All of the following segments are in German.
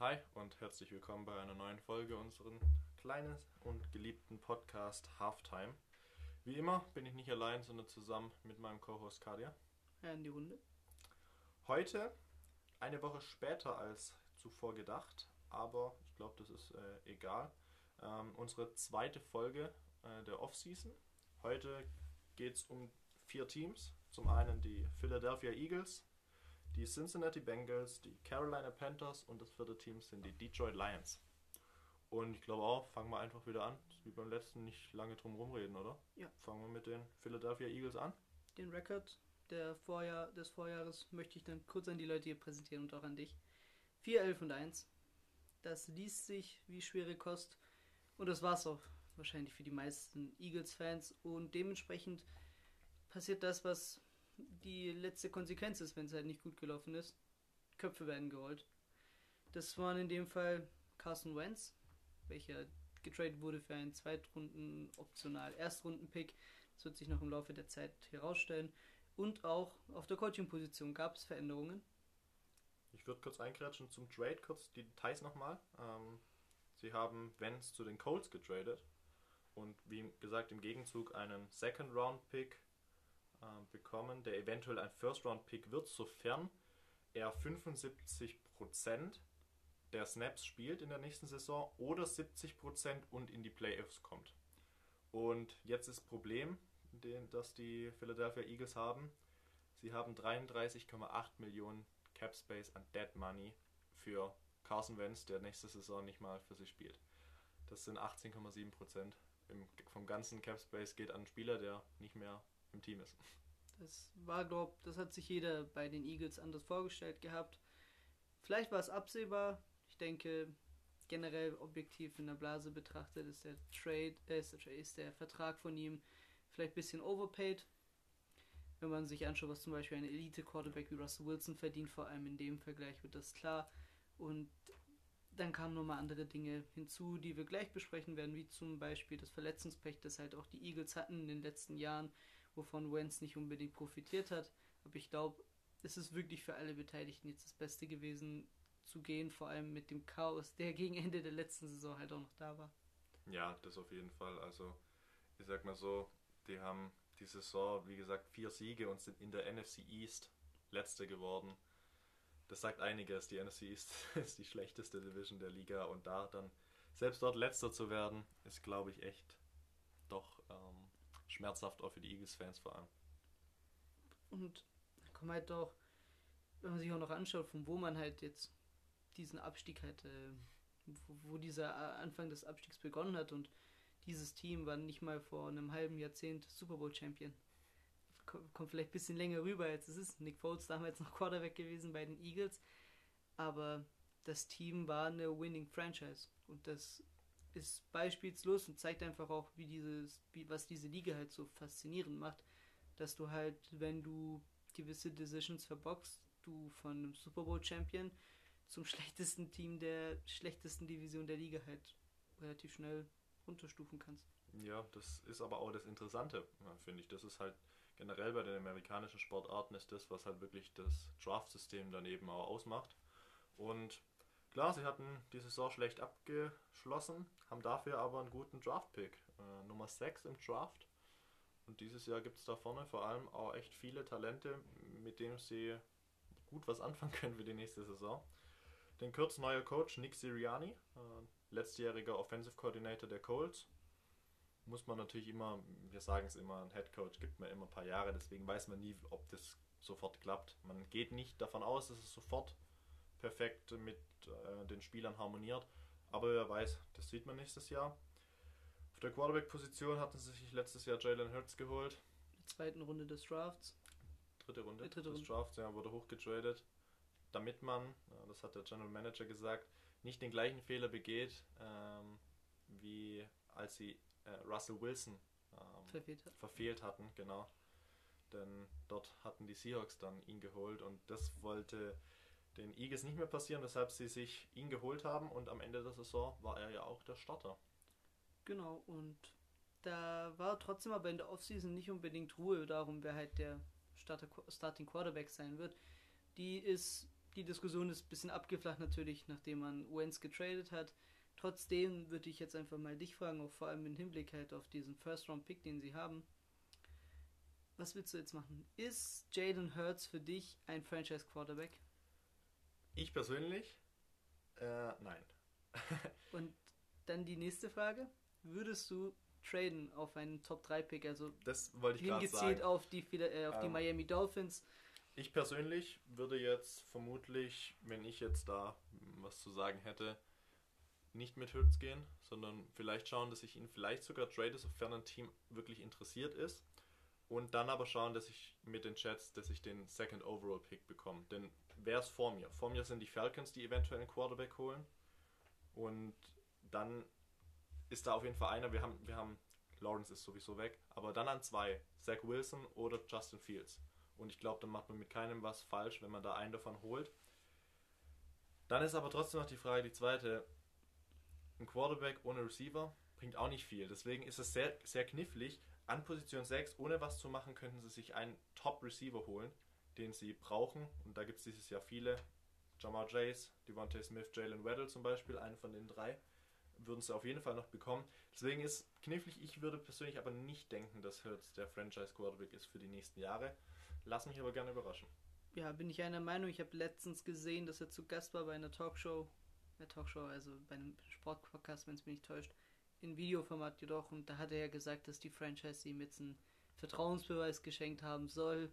Hi und herzlich willkommen bei einer neuen Folge unserem kleinen und geliebten Podcast Halftime. Wie immer bin ich nicht allein, sondern zusammen mit meinem Co-Host Kadia. Ja, in die Runde. Heute, eine Woche später als zuvor gedacht, aber ich glaube, das ist äh, egal. Ähm, unsere zweite Folge äh, der Offseason. Heute geht es um vier Teams. Zum einen die Philadelphia Eagles, die Cincinnati Bengals, die Carolina Panthers und das vierte Team sind die Detroit Lions. Und ich glaube auch, fangen wir einfach wieder an. Wie beim letzten nicht lange drum rumreden, oder? Ja. Fangen wir mit den Philadelphia Eagles an. Den Rekord der Vorjahr, des Vorjahres möchte ich dann kurz an die Leute hier präsentieren und auch an dich. 4, 11 und 1. Das liest sich wie schwere Kost. Und das war's auch wahrscheinlich für die meisten Eagles-Fans. Und dementsprechend passiert das, was die letzte Konsequenz ist, wenn es halt nicht gut gelaufen ist. Köpfe werden gerollt. Das waren in dem Fall Carson Wentz, welcher getradet wurde für einen Zweitrunden optional Erstrunden-Pick. Das wird sich noch im Laufe der Zeit herausstellen. Und auch auf der Coaching-Position gab es Veränderungen. Ich würde kurz einkratschen zum Trade, kurz die Details nochmal. Ähm, sie haben Vance zu den Colts getradet und wie gesagt im Gegenzug einen Second-Round-Pick bekommen, der eventuell ein First-Round-Pick wird, sofern er 75% der Snaps spielt in der nächsten Saison oder 70% und in die Playoffs kommt. Und jetzt ist das Problem, den, das die Philadelphia Eagles haben. Sie haben 33,8 Millionen Cap Space an Dead Money für Carson Wentz, der nächste Saison nicht mal für sie spielt. Das sind 18,7 Prozent vom ganzen Cap Space geht an einen Spieler, der nicht mehr im Team ist. Das war, glaub, das hat sich jeder bei den Eagles anders vorgestellt gehabt. Vielleicht war es absehbar. Ich denke, generell objektiv in der Blase betrachtet ist der Trade, äh, ist, der, ist der Vertrag von ihm vielleicht ein bisschen overpaid. Wenn man sich anschaut, was zum Beispiel ein Elite-Quarterback wie Russell Wilson verdient, vor allem in dem Vergleich wird das klar. Und dann kamen nochmal andere Dinge hinzu, die wir gleich besprechen werden, wie zum Beispiel das Verletzungspech, das halt auch die Eagles hatten in den letzten Jahren, wovon Wentz nicht unbedingt profitiert hat. Aber ich glaube, es ist wirklich für alle Beteiligten jetzt das Beste gewesen zu gehen, vor allem mit dem Chaos, der gegen Ende der letzten Saison halt auch noch da war. Ja, das auf jeden Fall. Also, ich sag mal so, die haben die Saison, wie gesagt, vier Siege und sind in der NFC East letzte geworden. Das sagt einiges. Die NFC East ist die schlechteste Division der Liga und da dann selbst dort letzter zu werden, ist, glaube ich, echt doch ähm, schmerzhaft auch für die Eagles-Fans vor allem. Und dann kommt halt doch, wenn man sich auch noch anschaut, von wo man halt jetzt diesen Abstieg halt, äh, wo, wo dieser Anfang des Abstiegs begonnen hat und dieses Team war nicht mal vor einem halben Jahrzehnt Super Bowl Champion. Kommt vielleicht ein bisschen länger rüber, als es ist. Nick Foles damals noch Quarterback gewesen bei den Eagles. Aber das Team war eine Winning Franchise. Und das ist beispielslos und zeigt einfach auch, wie dieses, wie, was diese Liga halt so faszinierend macht. Dass du halt, wenn du gewisse Decisions verboxt, du von einem Super Bowl Champion zum schlechtesten Team der schlechtesten Division der Liga halt relativ schnell runterstufen kannst. Ja, das ist aber auch das Interessante, finde ich. Das ist halt generell bei den amerikanischen Sportarten ist das, was halt wirklich das Draft-System daneben auch ausmacht. Und klar, sie hatten die Saison schlecht abgeschlossen, haben dafür aber einen guten Draft-Pick. Äh, Nummer 6 im Draft. Und dieses Jahr gibt es da vorne vor allem auch echt viele Talente, mit denen sie gut was anfangen können für die nächste Saison. Den kurz neuer Coach Nick Siriani, äh, letztjähriger Offensive Coordinator der Colts. Muss man natürlich immer, wir sagen es immer, ein Head Coach gibt mir immer ein paar Jahre, deswegen weiß man nie, ob das sofort klappt. Man geht nicht davon aus, dass es sofort perfekt mit äh, den Spielern harmoniert, aber wer weiß, das sieht man nächstes Jahr. Auf der Quarterback-Position hatten sie sich letztes Jahr Jalen Hurts geholt. In der zweiten Runde des Drafts. Dritte Runde dritte des Runde. Drafts, ja, wurde hochgetradet, damit man, äh, das hat der General Manager gesagt, nicht den gleichen Fehler begeht, ähm, wie als sie äh, Russell Wilson ähm, Verfehlt hat. verfehlt hatten, genau. Denn dort hatten die Seahawks dann ihn geholt und das wollte den Eagles nicht mehr passieren, weshalb sie sich ihn geholt haben und am Ende der Saison war er ja auch der Starter. Genau, und da war trotzdem aber in der Offseason nicht unbedingt Ruhe darum, wer halt der Starter, Starting Quarterback sein wird. Die ist, die Diskussion ist ein bisschen abgeflacht natürlich, nachdem man Wentz getradet hat. Trotzdem würde ich jetzt einfach mal dich fragen, auch vor allem im Hinblick halt auf diesen First-Round-Pick, den sie haben. Was willst du jetzt machen? Ist Jalen Hurts für dich ein Franchise-Quarterback? Ich persönlich? Äh, nein. Und dann die nächste Frage. Würdest du traden auf einen Top-3-Pick, also das wollte ich hingezielt auf die, äh, auf die ähm, Miami Dolphins? Ich persönlich würde jetzt vermutlich, wenn ich jetzt da was zu sagen hätte, nicht mit Hurts gehen, sondern vielleicht schauen, dass ich ihn vielleicht sogar trade, sofern ein Team wirklich interessiert ist. Und dann aber schauen, dass ich mit den Jets, dass ich den Second Overall Pick bekomme. Denn wer ist vor mir? Vor mir sind die Falcons, die eventuell einen Quarterback holen. Und dann ist da auf jeden Fall einer. Wir haben, wir haben, Lawrence ist sowieso weg, aber dann an zwei, Zach Wilson oder Justin Fields. Und ich glaube, dann macht man mit keinem was falsch, wenn man da einen davon holt. Dann ist aber trotzdem noch die Frage, die zweite. Ein Quarterback ohne Receiver bringt auch nicht viel. Deswegen ist es sehr, sehr knifflig. An Position 6, ohne was zu machen, könnten sie sich einen Top-Receiver holen, den sie brauchen. Und da gibt es dieses Jahr viele. Jamar Chase, Devontae Smith, Jalen Weddle zum Beispiel, einen von den drei, würden sie auf jeden Fall noch bekommen. Deswegen ist knifflig, ich würde persönlich aber nicht denken, dass Hurts der Franchise-Quarterback ist für die nächsten Jahre. Lass mich aber gerne überraschen. Ja, bin ich einer Meinung. Ich habe letztens gesehen, dass er zu Gast war bei einer Talkshow. Eine Talkshow, also bei einem Sportpodcast, wenn es mich nicht täuscht. In Videoformat jedoch. Und da hat er ja gesagt, dass die Franchise ihm jetzt einen Vertrauensbeweis geschenkt haben soll.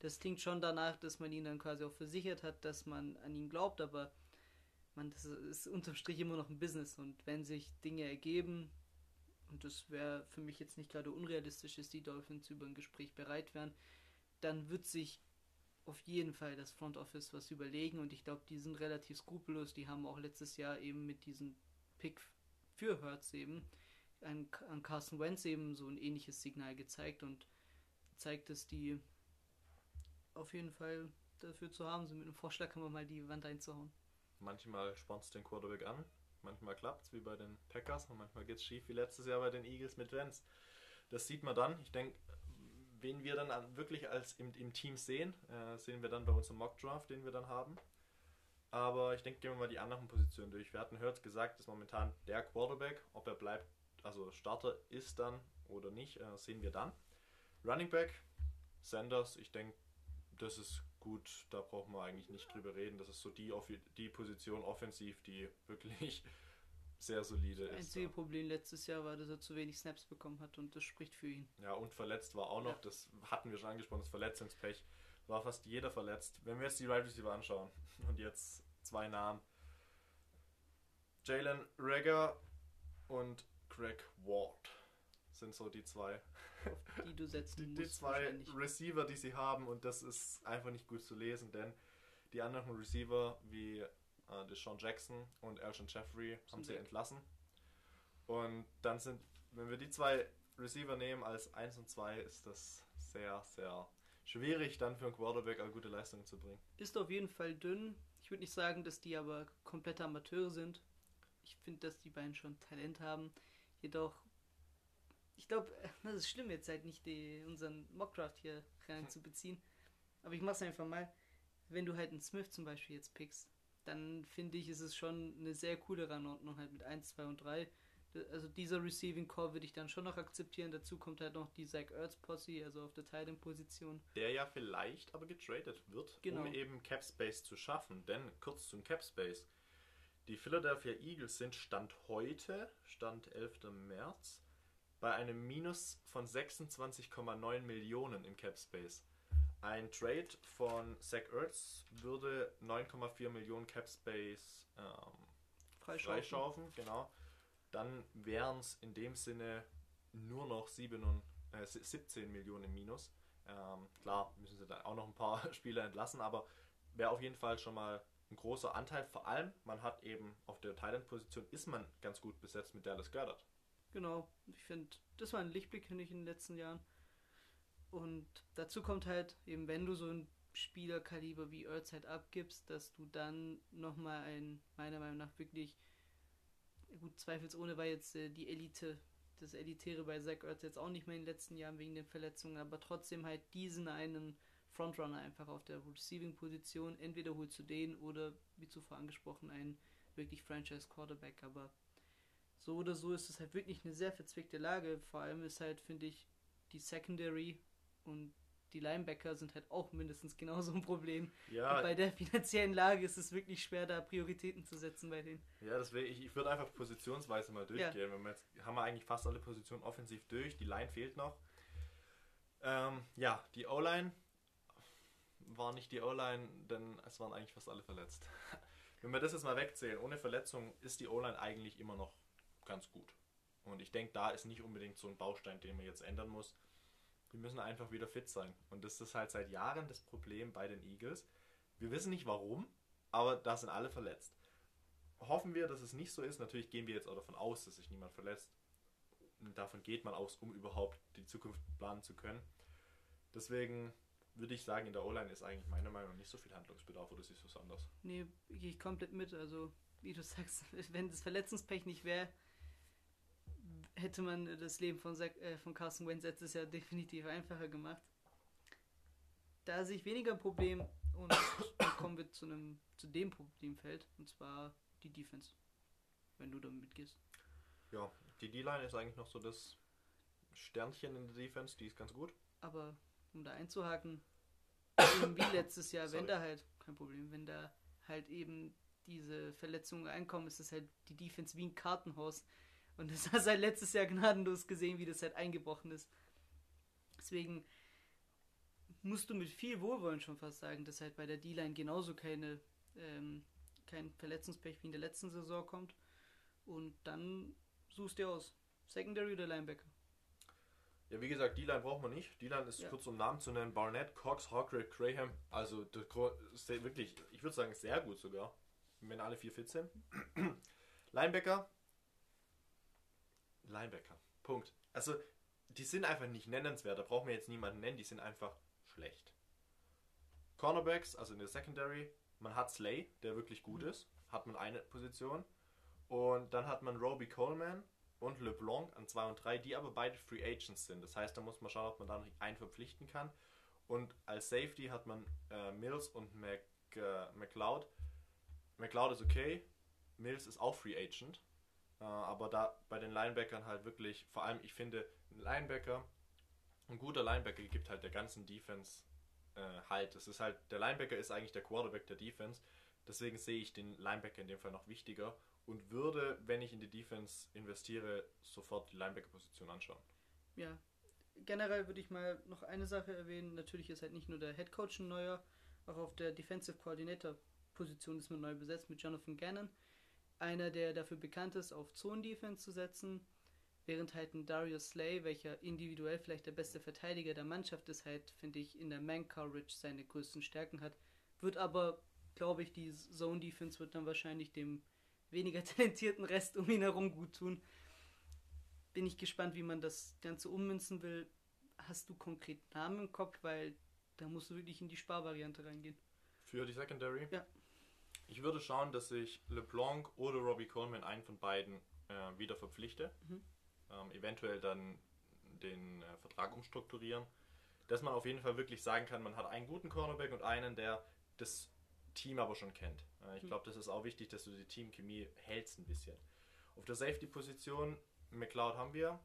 Das klingt schon danach, dass man ihn dann quasi auch versichert hat, dass man an ihn glaubt, aber man, das ist unterm Strich immer noch ein Business. Und wenn sich Dinge ergeben, und das wäre für mich jetzt nicht gerade unrealistisch, dass die Dolphins über ein Gespräch bereit wären, dann wird sich auf jeden Fall das Front Office was überlegen und ich glaube, die sind relativ skrupellos. Die haben auch letztes Jahr eben mit diesem Pick für Hertz eben an, an Carson Wentz eben so ein ähnliches Signal gezeigt und zeigt, dass die auf jeden Fall dafür zu haben sind. Mit einem Vorschlag kann man mal die Wand einzuhauen. Manchmal spornt es den Quarterback an, manchmal klappt es wie bei den Packers und manchmal es schief wie letztes Jahr bei den Eagles mit Wentz. Das sieht man dann. Ich denke, wen wir dann wirklich als im, im Team sehen, äh, sehen wir dann bei unserem Mock Draft, den wir dann haben. Aber ich denke, gehen wir mal die anderen Positionen durch. Wir hatten Hurts gesagt, dass momentan der Quarterback, ob er bleibt, also Starter ist dann oder nicht, äh, sehen wir dann. Running Back, Sanders, ich denke, das ist gut, da brauchen wir eigentlich nicht drüber reden. Das ist so die, die Position offensiv, die wirklich sehr solide ist. Das einzige Problem letztes Jahr war, dass er zu wenig Snaps bekommen hat und das spricht für ihn. Ja, und verletzt war auch noch, ja. das hatten wir schon angesprochen, das Verletzungspech. War fast jeder verletzt. Wenn wir jetzt die right Receiver anschauen und jetzt zwei Namen. Jalen Rager und Greg Ward sind so die zwei. Die du setzen die, die zwei Receiver, die sie haben und das ist einfach nicht gut zu lesen, denn die anderen Receiver wie äh, Deshaun Jackson und Elgin Jeffrey haben sie entlassen. Und dann sind, wenn wir die zwei Receiver nehmen als 1 und 2, ist das sehr, sehr schwierig, dann für einen Quarterback eine gute Leistung zu bringen. Ist auf jeden Fall dünn. Ich würde nicht sagen, dass die aber komplette Amateure sind. Ich finde, dass die beiden schon Talent haben. Jedoch, ich glaube, das ist schlimm, jetzt halt nicht die, unseren Mockdraft hier rein zu beziehen. Aber ich mache es einfach mal. Wenn du halt einen Smith zum Beispiel jetzt pickst, dann finde ich, ist es schon eine sehr coole Rangordnung halt mit 1, 2 und 3. Also dieser Receiving Core würde ich dann schon noch akzeptieren. Dazu kommt halt noch die Zach Ertz Posse, also auf der Titan-Position. Der ja vielleicht aber getradet wird, genau. um eben Cap Space zu schaffen. Denn kurz zum Cap Space. Die Philadelphia Eagles sind Stand heute, Stand 11. März, bei einem Minus von 26,9 Millionen im Cap Space. Ein Trade von Zach Ertz würde 9,4 Millionen Cap Space ähm, freischaufen. freischaufen. Genau. Dann wären es in dem Sinne nur noch 7 und, äh, 17 Millionen im Minus. Ähm, klar, müssen sie dann auch noch ein paar Spieler entlassen, aber wäre auf jeden Fall schon mal ein großer Anteil. Vor allem, man hat eben auf der Thailand-Position ist man ganz gut besetzt mit Dallas Goddard. Genau, ich finde, das war ein Lichtblick, finde ich, in den letzten Jahren. Und dazu kommt halt, eben wenn du so ein Spielerkaliber wie Earthside abgibst, dass du dann nochmal ein, meiner Meinung nach wirklich, gut, zweifelsohne war jetzt äh, die Elite, das Elitäre bei Zach Ertz jetzt auch nicht mehr in den letzten Jahren wegen den Verletzungen, aber trotzdem halt diesen einen Frontrunner einfach auf der Receiving-Position. Entweder holst du den oder, wie zuvor angesprochen, einen wirklich Franchise-Quarterback. Aber so oder so ist es halt wirklich eine sehr verzwickte Lage. Vor allem ist halt, finde ich, die Secondary und die Linebacker sind halt auch mindestens genauso ein Problem. Ja. Und bei der finanziellen Lage ist es wirklich schwer, da Prioritäten zu setzen bei denen. Ja, deswegen, ich, ich würde einfach positionsweise mal durchgehen. Ja. Wir jetzt haben wir eigentlich fast alle Positionen offensiv durch, die Line fehlt noch. Ähm, ja, die O-Line war nicht die O-Line, denn es waren eigentlich fast alle verletzt. Wenn wir das jetzt mal wegzählen, ohne Verletzung ist die O-Line eigentlich immer noch ganz gut. Und ich denke, da ist nicht unbedingt so ein Baustein, den man jetzt ändern muss. Die müssen einfach wieder fit sein. Und das ist halt seit Jahren das Problem bei den Eagles. Wir wissen nicht warum, aber da sind alle verletzt. Hoffen wir, dass es nicht so ist. Natürlich gehen wir jetzt auch davon aus, dass sich niemand verletzt. Und davon geht man aus, um überhaupt die Zukunft planen zu können. Deswegen würde ich sagen, in der O-Line ist eigentlich meiner Meinung nach nicht so viel Handlungsbedarf oder siehst du es anders? Nee, gehe ich komplett mit. Also, wie du sagst, wenn das Verletzungspech nicht wäre, hätte man das Leben von, Zach, äh, von Carson Wentz letztes Jahr definitiv einfacher gemacht. Da sehe ich weniger ein Problem und dann kommen wir zu, einem, zu dem Problemfeld und zwar die Defense, wenn du damit mitgehst. Ja, die D-Line ist eigentlich noch so das Sternchen in der Defense, die ist ganz gut. Aber um da einzuhaken, wie letztes Jahr, wenn da halt, kein Problem, wenn da halt eben diese Verletzungen einkommen, ist das halt die Defense wie ein Kartenhaus. Und das hast du halt letztes Jahr gnadenlos gesehen, wie das halt eingebrochen ist. Deswegen musst du mit viel Wohlwollen schon fast sagen, dass halt bei der D-Line genauso keine, ähm, kein Verletzungspech wie in der letzten Saison kommt. Und dann suchst du dir aus. Secondary oder Linebacker? Ja, wie gesagt, D-Line braucht man nicht. D-Line ist ja. kurz um Namen zu nennen: Barnett, Cox, Hawkray, Graham. Also wirklich, ich würde sagen, sehr gut sogar, wenn alle vier fit sind. Linebacker, Linebacker. Punkt. Also, die sind einfach nicht nennenswert. Da brauchen wir jetzt niemanden nennen. Die sind einfach schlecht. Cornerbacks, also in der Secondary, man hat Slay, der wirklich gut mhm. ist. Hat man eine Position. Und dann hat man Roby Coleman und LeBlanc an 2 und 3, die aber beide Free Agents sind. Das heißt, da muss man schauen, ob man da noch einen verpflichten kann. Und als Safety hat man äh, Mills und Mac, äh, McLeod. McLeod ist okay. Mills ist auch Free Agent. Äh, aber da bei den Linebackern halt wirklich, vor allem ich finde, ein Linebacker, ein guter Linebacker gibt halt der ganzen Defense äh, halt. Das ist halt, der Linebacker ist eigentlich der Quarterback der Defense. Deswegen sehe ich den Linebacker in dem Fall noch wichtiger und würde, wenn ich in die Defense investiere, sofort die Linebacker-Position anschauen. Ja, generell würde ich mal noch eine Sache erwähnen. Natürlich ist halt nicht nur der Head Coach ein neuer, auch auf der Defensive Coordinator Position ist man neu besetzt mit Jonathan Gannon einer, der dafür bekannt ist, auf Zone-Defense zu setzen, während halt ein Darius Slay, welcher individuell vielleicht der beste Verteidiger der Mannschaft ist, halt, finde ich, in der Man-Coverage seine größten Stärken hat. Wird aber, glaube ich, die Zone-Defense wird dann wahrscheinlich dem weniger talentierten Rest um ihn herum gut tun. Bin ich gespannt, wie man das Ganze ummünzen will. Hast du konkret Namen im Kopf, weil da musst du wirklich in die Sparvariante reingehen. Für die Secondary? Ja. Ich würde schauen, dass ich LeBlanc oder Robbie Coleman einen von beiden äh, wieder verpflichte. Mhm. Ähm, eventuell dann den äh, Vertrag umstrukturieren. Dass man auf jeden Fall wirklich sagen kann, man hat einen guten Cornerback und einen, der das Team aber schon kennt. Äh, ich mhm. glaube, das ist auch wichtig, dass du die Teamchemie hältst ein bisschen. Auf der Safety-Position, McLeod haben wir.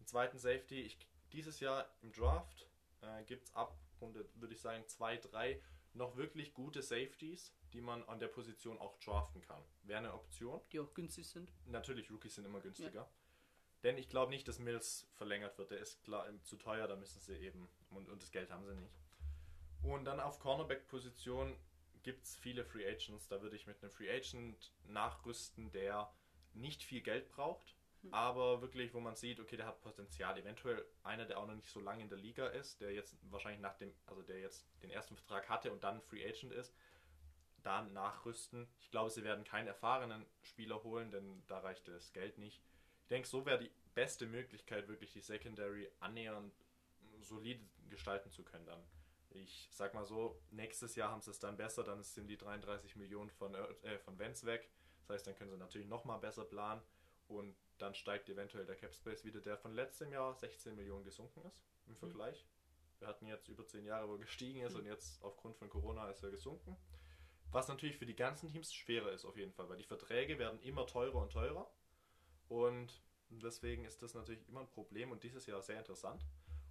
Im zweiten Safety, ich, dieses Jahr im Draft äh, gibt es ab, Runde, würde ich sagen, zwei, drei noch wirklich gute Safeties, die man an der Position auch draften kann. Wäre eine Option. Die auch günstig sind. Natürlich, Rookies sind immer günstiger. Ja. Denn ich glaube nicht, dass Mills verlängert wird. Der ist klar zu teuer, da müssen sie eben. Und, und das Geld haben sie nicht. Und dann auf Cornerback-Position gibt es viele Free Agents. Da würde ich mit einem Free Agent nachrüsten, der nicht viel Geld braucht. Aber wirklich, wo man sieht, okay, der hat Potenzial. Eventuell einer, der auch noch nicht so lange in der Liga ist, der jetzt wahrscheinlich nach dem, also der jetzt den ersten Vertrag hatte und dann Free Agent ist, da nachrüsten. Ich glaube, sie werden keinen erfahrenen Spieler holen, denn da reicht das Geld nicht. Ich denke, so wäre die beste Möglichkeit, wirklich die Secondary annähernd solide gestalten zu können dann. Ich sag mal so, nächstes Jahr haben sie es dann besser, dann sind die 33 Millionen von, äh, von Vents weg. Das heißt, dann können sie natürlich nochmal besser planen und dann steigt eventuell der Cap Space wieder, der von letztem Jahr 16 Millionen gesunken ist im mhm. Vergleich. Wir hatten jetzt über zehn Jahre, wo er gestiegen ist und jetzt aufgrund von Corona ist er gesunken. Was natürlich für die ganzen Teams schwerer ist auf jeden Fall, weil die Verträge werden immer teurer und teurer. Und deswegen ist das natürlich immer ein Problem und dieses Jahr sehr interessant.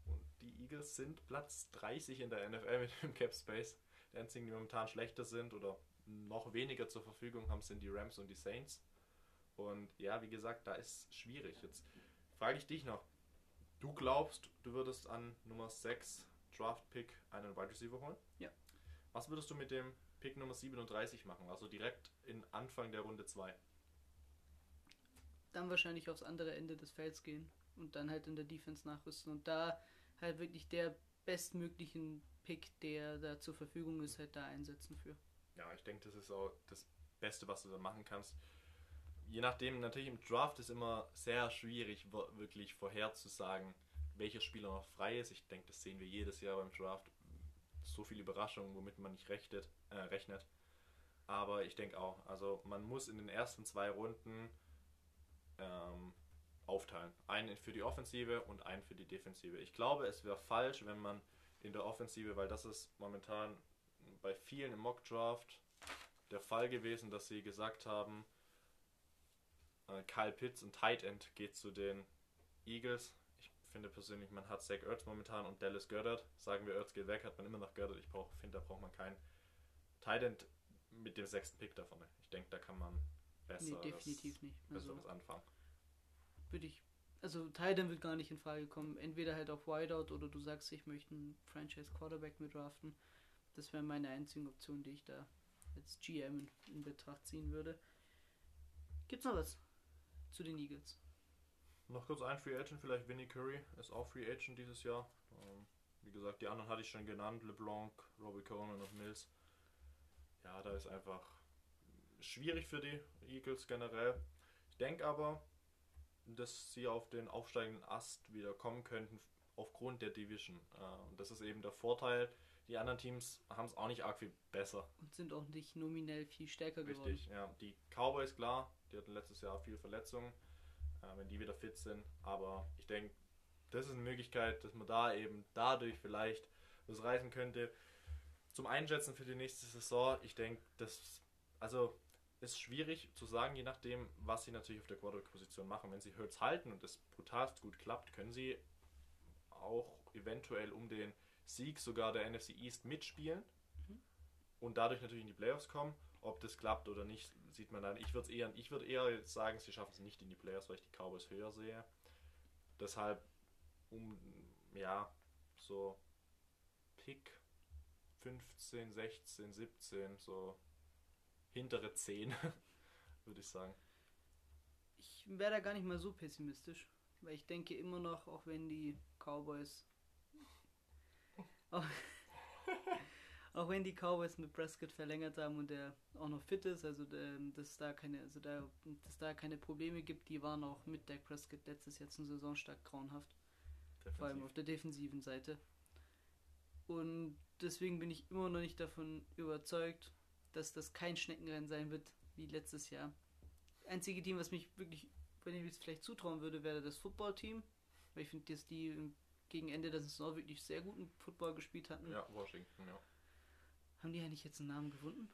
Und die Eagles sind Platz 30 in der NFL mit dem Cap Space. Die einzigen, die momentan schlechter sind oder noch weniger zur Verfügung haben, sind die Rams und die Saints. Und ja, wie gesagt, da ist schwierig. Jetzt frage ich dich noch. Du glaubst, du würdest an Nummer 6 Draft Pick einen Wide Receiver holen? Ja. Was würdest du mit dem Pick Nummer 37 machen? Also direkt in Anfang der Runde 2. Dann wahrscheinlich aufs andere Ende des Felds gehen und dann halt in der Defense nachrüsten und da halt wirklich der bestmöglichen Pick, der da zur Verfügung ist, halt da einsetzen für. Ja, ich denke, das ist auch das Beste, was du da machen kannst. Je nachdem, natürlich im Draft ist immer sehr schwierig, wirklich vorherzusagen, welcher Spieler noch frei ist. Ich denke, das sehen wir jedes Jahr beim Draft. So viele Überraschungen, womit man nicht rechnet. Äh, rechnet. Aber ich denke auch, also man muss in den ersten zwei Runden ähm, aufteilen. Einen für die Offensive und einen für die Defensive. Ich glaube, es wäre falsch, wenn man in der Offensive, weil das ist momentan bei vielen im Mock Draft der Fall gewesen, dass sie gesagt haben, äh, Kyle Pitts und Tight End geht zu den Eagles. Ich finde persönlich, man hat Zach Ertz momentan und Dallas Goddard. Sagen wir, Ertz geht weg, hat man immer noch Goddard. Ich finde, da braucht man keinen Tight End mit dem sechsten Pick davon. Ich denke, da kann man besser nee, definitiv nicht. Also, besseres anfangen. Würde ich also Titan wird gar nicht in Frage kommen. Entweder halt auf Wideout oder du sagst, ich möchte einen Franchise Quarterback mit draften. Das wäre meine einzige Option, die ich da als GM in, in Betracht ziehen würde. Gibt's noch was zu den Eagles? Noch kurz ein Free Agent, vielleicht Vinnie Curry ist auch Free Agent dieses Jahr. Ähm, wie gesagt, die anderen hatte ich schon genannt, LeBlanc, Robbie Coleman und Mills. Ja, da ist einfach schwierig für die Eagles generell. Ich denke aber, dass sie auf den aufsteigenden Ast wieder kommen könnten aufgrund der Division. Äh, und das ist eben der Vorteil. Die anderen Teams haben es auch nicht arg viel besser. Und sind auch nicht nominell viel stärker Richtig, geworden. Richtig, ja. Die Cowboys, klar, die hatten letztes Jahr viele Verletzungen, äh, wenn die wieder fit sind. Aber ich denke, das ist eine Möglichkeit, dass man da eben dadurch vielleicht was reißen könnte. Zum Einschätzen für die nächste Saison, ich denke, das, also ist schwierig zu sagen, je nachdem, was sie natürlich auf der Quarterback-Position machen. Wenn sie Hurts halten und es brutalst gut klappt, können sie auch eventuell um den Sieg sogar der NFC East mitspielen mhm. und dadurch natürlich in die Playoffs kommen. Ob das klappt oder nicht, sieht man dann. Ich würde eher, ich würde eher sagen, sie schaffen es nicht in die Playoffs, weil ich die Cowboys höher sehe. Deshalb um ja so Pick 15, 16, 17 so hintere 10, würde ich sagen. Ich wäre da gar nicht mal so pessimistisch, weil ich denke immer noch, auch wenn die Cowboys. Auch, auch wenn die Cowboys mit Prescott verlängert haben und er auch noch fit ist, also ähm, dass da keine, also da, dass da keine Probleme gibt, die waren auch mit Dak Prescott letztes Jahr zum Saisonstart grauenhaft. Defensiv. Vor allem auf der defensiven Seite. Und deswegen bin ich immer noch nicht davon überzeugt, dass das kein Schneckenrennen sein wird wie letztes Jahr. Einzige Team, was mich wirklich, dem ich es vielleicht zutrauen würde, wäre das Football-Team. Weil ich finde, dass die gegen Ende der Saison wirklich sehr guten Football gespielt hatten. Ja, Washington, ja. Haben die eigentlich jetzt einen Namen gefunden?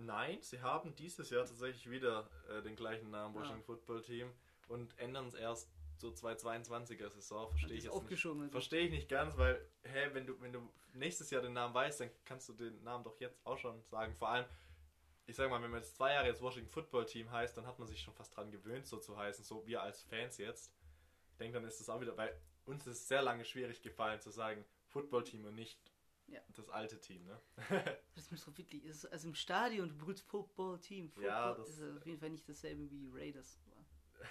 Nein, sie haben dieses Jahr tatsächlich wieder äh, den gleichen Namen, ah. Washington ah. Football Team, und ändern es erst so 2022er Saison. Verstehe ich jetzt nicht. Also. Verstehe ich nicht ganz, weil, hä, wenn du, wenn du nächstes Jahr den Namen weißt, dann kannst du den Namen doch jetzt auch schon sagen. Vor allem, ich sag mal, wenn man jetzt zwei Jahre jetzt Washington Football Team heißt, dann hat man sich schon fast dran gewöhnt, so zu heißen, so wir als Fans jetzt. Ich denke, dann ist es auch wieder, weil uns ist es sehr lange schwierig gefallen zu sagen Football Team und nicht ja. das alte Team, ne? das ist so wirklich, also im Stadion, du brüllst Football Team. Football ja, das ist auf jeden Fall nicht dasselbe wie Raiders.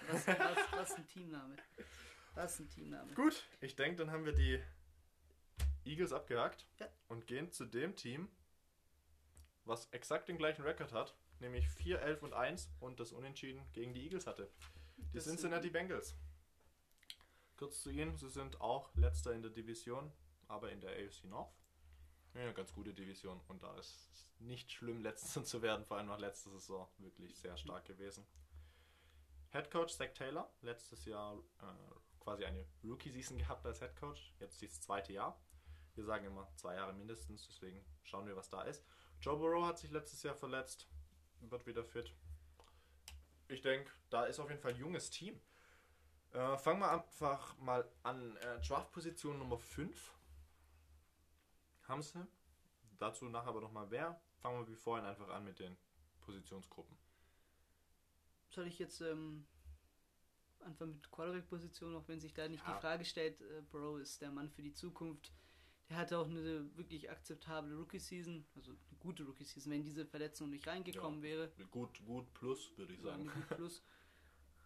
Was, was, was ein Teamname. Was ein Teamname. Gut, ich denke, dann haben wir die Eagles abgehakt ja. und gehen zu dem Team, was exakt den gleichen Rekord hat, nämlich 4, 11 und 1 und das Unentschieden gegen die Eagles hatte. Die das Cincinnati sind Bengals. Kurz zu ihnen, sie sind auch letzter in der Division, aber in der AFC North. Ja, ganz gute Division und da ist es nicht schlimm, letzter zu werden, vor allem nach letzter Saison wirklich sehr stark gewesen. Head Coach Zach Taylor, letztes Jahr äh, quasi eine Rookie-Season gehabt als Head Coach, jetzt das zweite Jahr. Wir sagen immer zwei Jahre mindestens, deswegen schauen wir, was da ist. Joe Burrow hat sich letztes Jahr verletzt, wird wieder fit. Ich denke, da ist auf jeden Fall ein junges Team. Äh, fangen wir einfach mal an. Äh, Draft-Position Nummer 5 haben sie. Dazu nachher aber nochmal wer. Fangen wir wie vorhin einfach an mit den Positionsgruppen. Soll ich jetzt ähm, anfangen mit Quarterback-Position, auch wenn sich da nicht Ja. die Frage stellt, äh, Bro ist der Mann für die Zukunft. Der hatte auch eine wirklich akzeptable Rookie-Season, also eine gute Rookie-Season, wenn diese Verletzung nicht reingekommen wäre. Gut, gut plus, würde ich sagen. Sagen. Plus.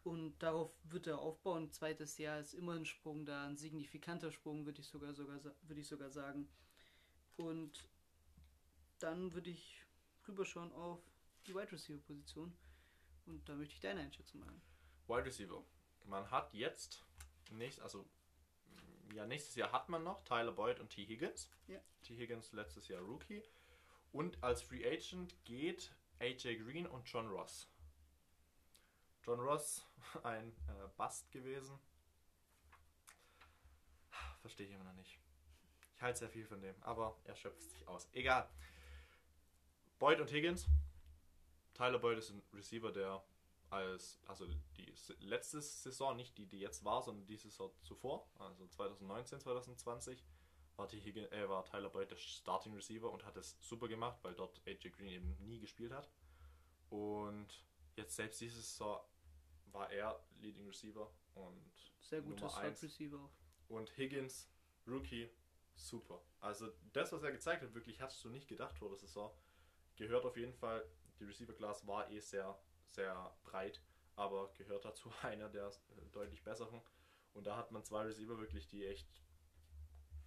Und darauf wird er aufbauen. Zweites Jahr ist immer ein Sprung da, ein signifikanter Sprung, würde ich sogar, sogar, würde ich sogar sagen. Und dann würde ich rüberschauen auf die Wide Receiver Position. Und da möchte ich deine Einschätzung machen. Wide Receiver. Man hat jetzt, nächst, also ja, nächstes Jahr hat man noch Tyler Boyd und T. Higgins. Ja. T. Higgins letztes Jahr Rookie. Und als Free Agent geht AJ Green und John Ross. John Ross, ein äh, Bust gewesen. Verstehe ich immer noch nicht. Ich halte sehr viel von dem, aber er schöpft sich aus. Egal. Boyd und Higgins. Tyler Boyd ist ein Receiver, der als, also die letzte Saison, nicht die, die jetzt war, sondern die Saison zuvor, also 2019, 2020, war, T. Higgin, äh, war Tyler Boyd der Starting Receiver und hat es super gemacht, weil dort AJ Green eben nie gespielt hat. Und jetzt selbst diese Saison war er Leading Receiver und Sehr guter Nummer Slot eins. Receiver und Higgins, Rookie, super. Also das, was er gezeigt hat, wirklich hast du nicht gedacht vor der Saison. Gehört auf jeden Fall, die Receiver Class war eh sehr, sehr breit, aber gehört dazu einer der äh, deutlich besseren. Und da hat man zwei Receiver wirklich, die echt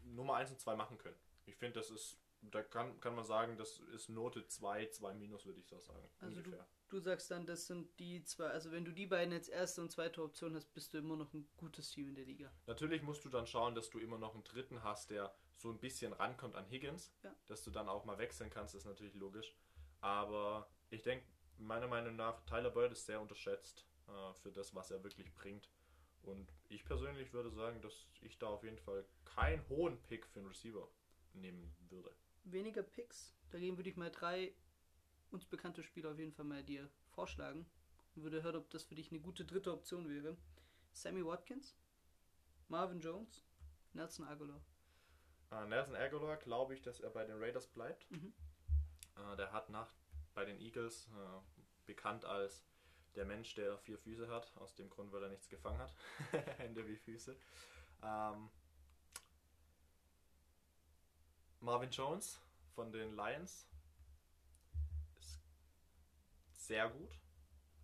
Nummer 1 und 2 machen können. Ich finde, das ist, da kann, kann man sagen, das ist Note 2, 2 minus, würde ich so sagen. Also ungefähr. Du sagst dann, das sind die zwei, also wenn du die beiden als erste und zweite Option hast, bist du immer noch ein gutes Team in der Liga. Natürlich musst du dann schauen, dass du immer noch einen dritten hast, der so ein bisschen rankommt an Higgins. Ja. Dass du dann auch mal wechseln kannst, ist natürlich logisch. Aber ich denke, meiner Meinung nach, Tyler Boyd ist sehr unterschätzt äh, für das, was er wirklich bringt. Und ich persönlich würde sagen, dass ich da auf jeden Fall keinen hohen Pick für einen Receiver nehmen würde. Weniger Picks, dagegen würde ich mal drei uns bekannte Spieler auf jeden Fall mal dir vorschlagen und würde hören, ob das für dich eine gute dritte Option wäre. Sammy Watkins, Marvin Jones, Nelson Aguilar. Äh, Nelson Aguilar glaube ich, dass er bei den Raiders bleibt. Mhm. Äh, der hat nach bei den Eagles äh, bekannt als der Mensch, der vier Füße hat, aus dem Grund, weil er nichts gefangen hat. Hände wie Füße. Ähm, Marvin Jones von den Lions ist sehr gut.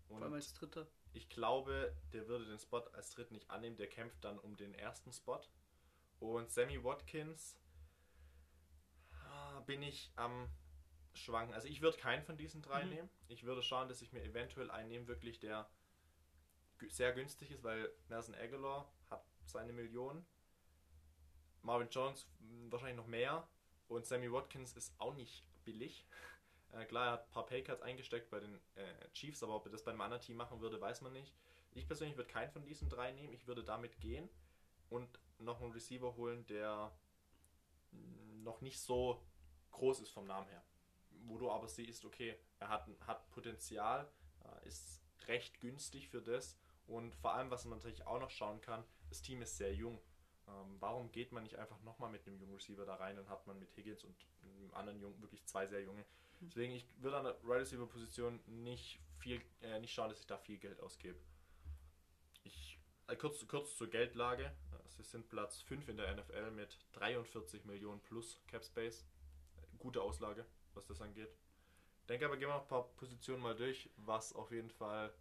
Vor allem Und als dritter. ich glaube, der würde den Spot als Dritt nicht annehmen. Der kämpft dann um den ersten Spot. Und Sammy Watkins ah, bin ich am Schwanken. Also ich würde keinen von diesen drei Mhm. nehmen. Ich würde schauen, dass ich mir eventuell einen nehme, wirklich der sehr günstig ist, weil Nelson Aguilar hat seine Millionen. Marvin Jones wahrscheinlich noch mehr. Und Sammy Watkins ist auch nicht billig. Äh, klar, er hat ein paar Paycuts eingesteckt bei den äh, Chiefs, aber ob er das bei einem anderen Team machen würde, weiß man nicht. Ich persönlich würde keinen von diesen drei nehmen. Ich würde damit gehen und noch einen Receiver holen, der noch nicht so groß ist vom Namen her. Wo du aber siehst, okay, er hat, hat Potenzial, äh, ist recht günstig für das und vor allem, was man natürlich auch noch schauen kann, das Team ist sehr jung. Ähm, warum geht man nicht einfach nochmal mit einem jungen Receiver da rein und hat man mit Higgins und einem anderen Jungen wirklich zwei sehr junge. Deswegen, ich würde an der Wide Receiver Position nicht viel, äh, nicht schauen, dass ich da viel Geld ausgebe. Ich, äh, kurz, kurz zur Geldlage. Sie sind Platz 5 in der NFL mit 43 Millionen plus Cap Space. Gute Auslage, was das angeht. Denke aber, gehen wir noch ein paar Positionen mal durch, was auf jeden Fall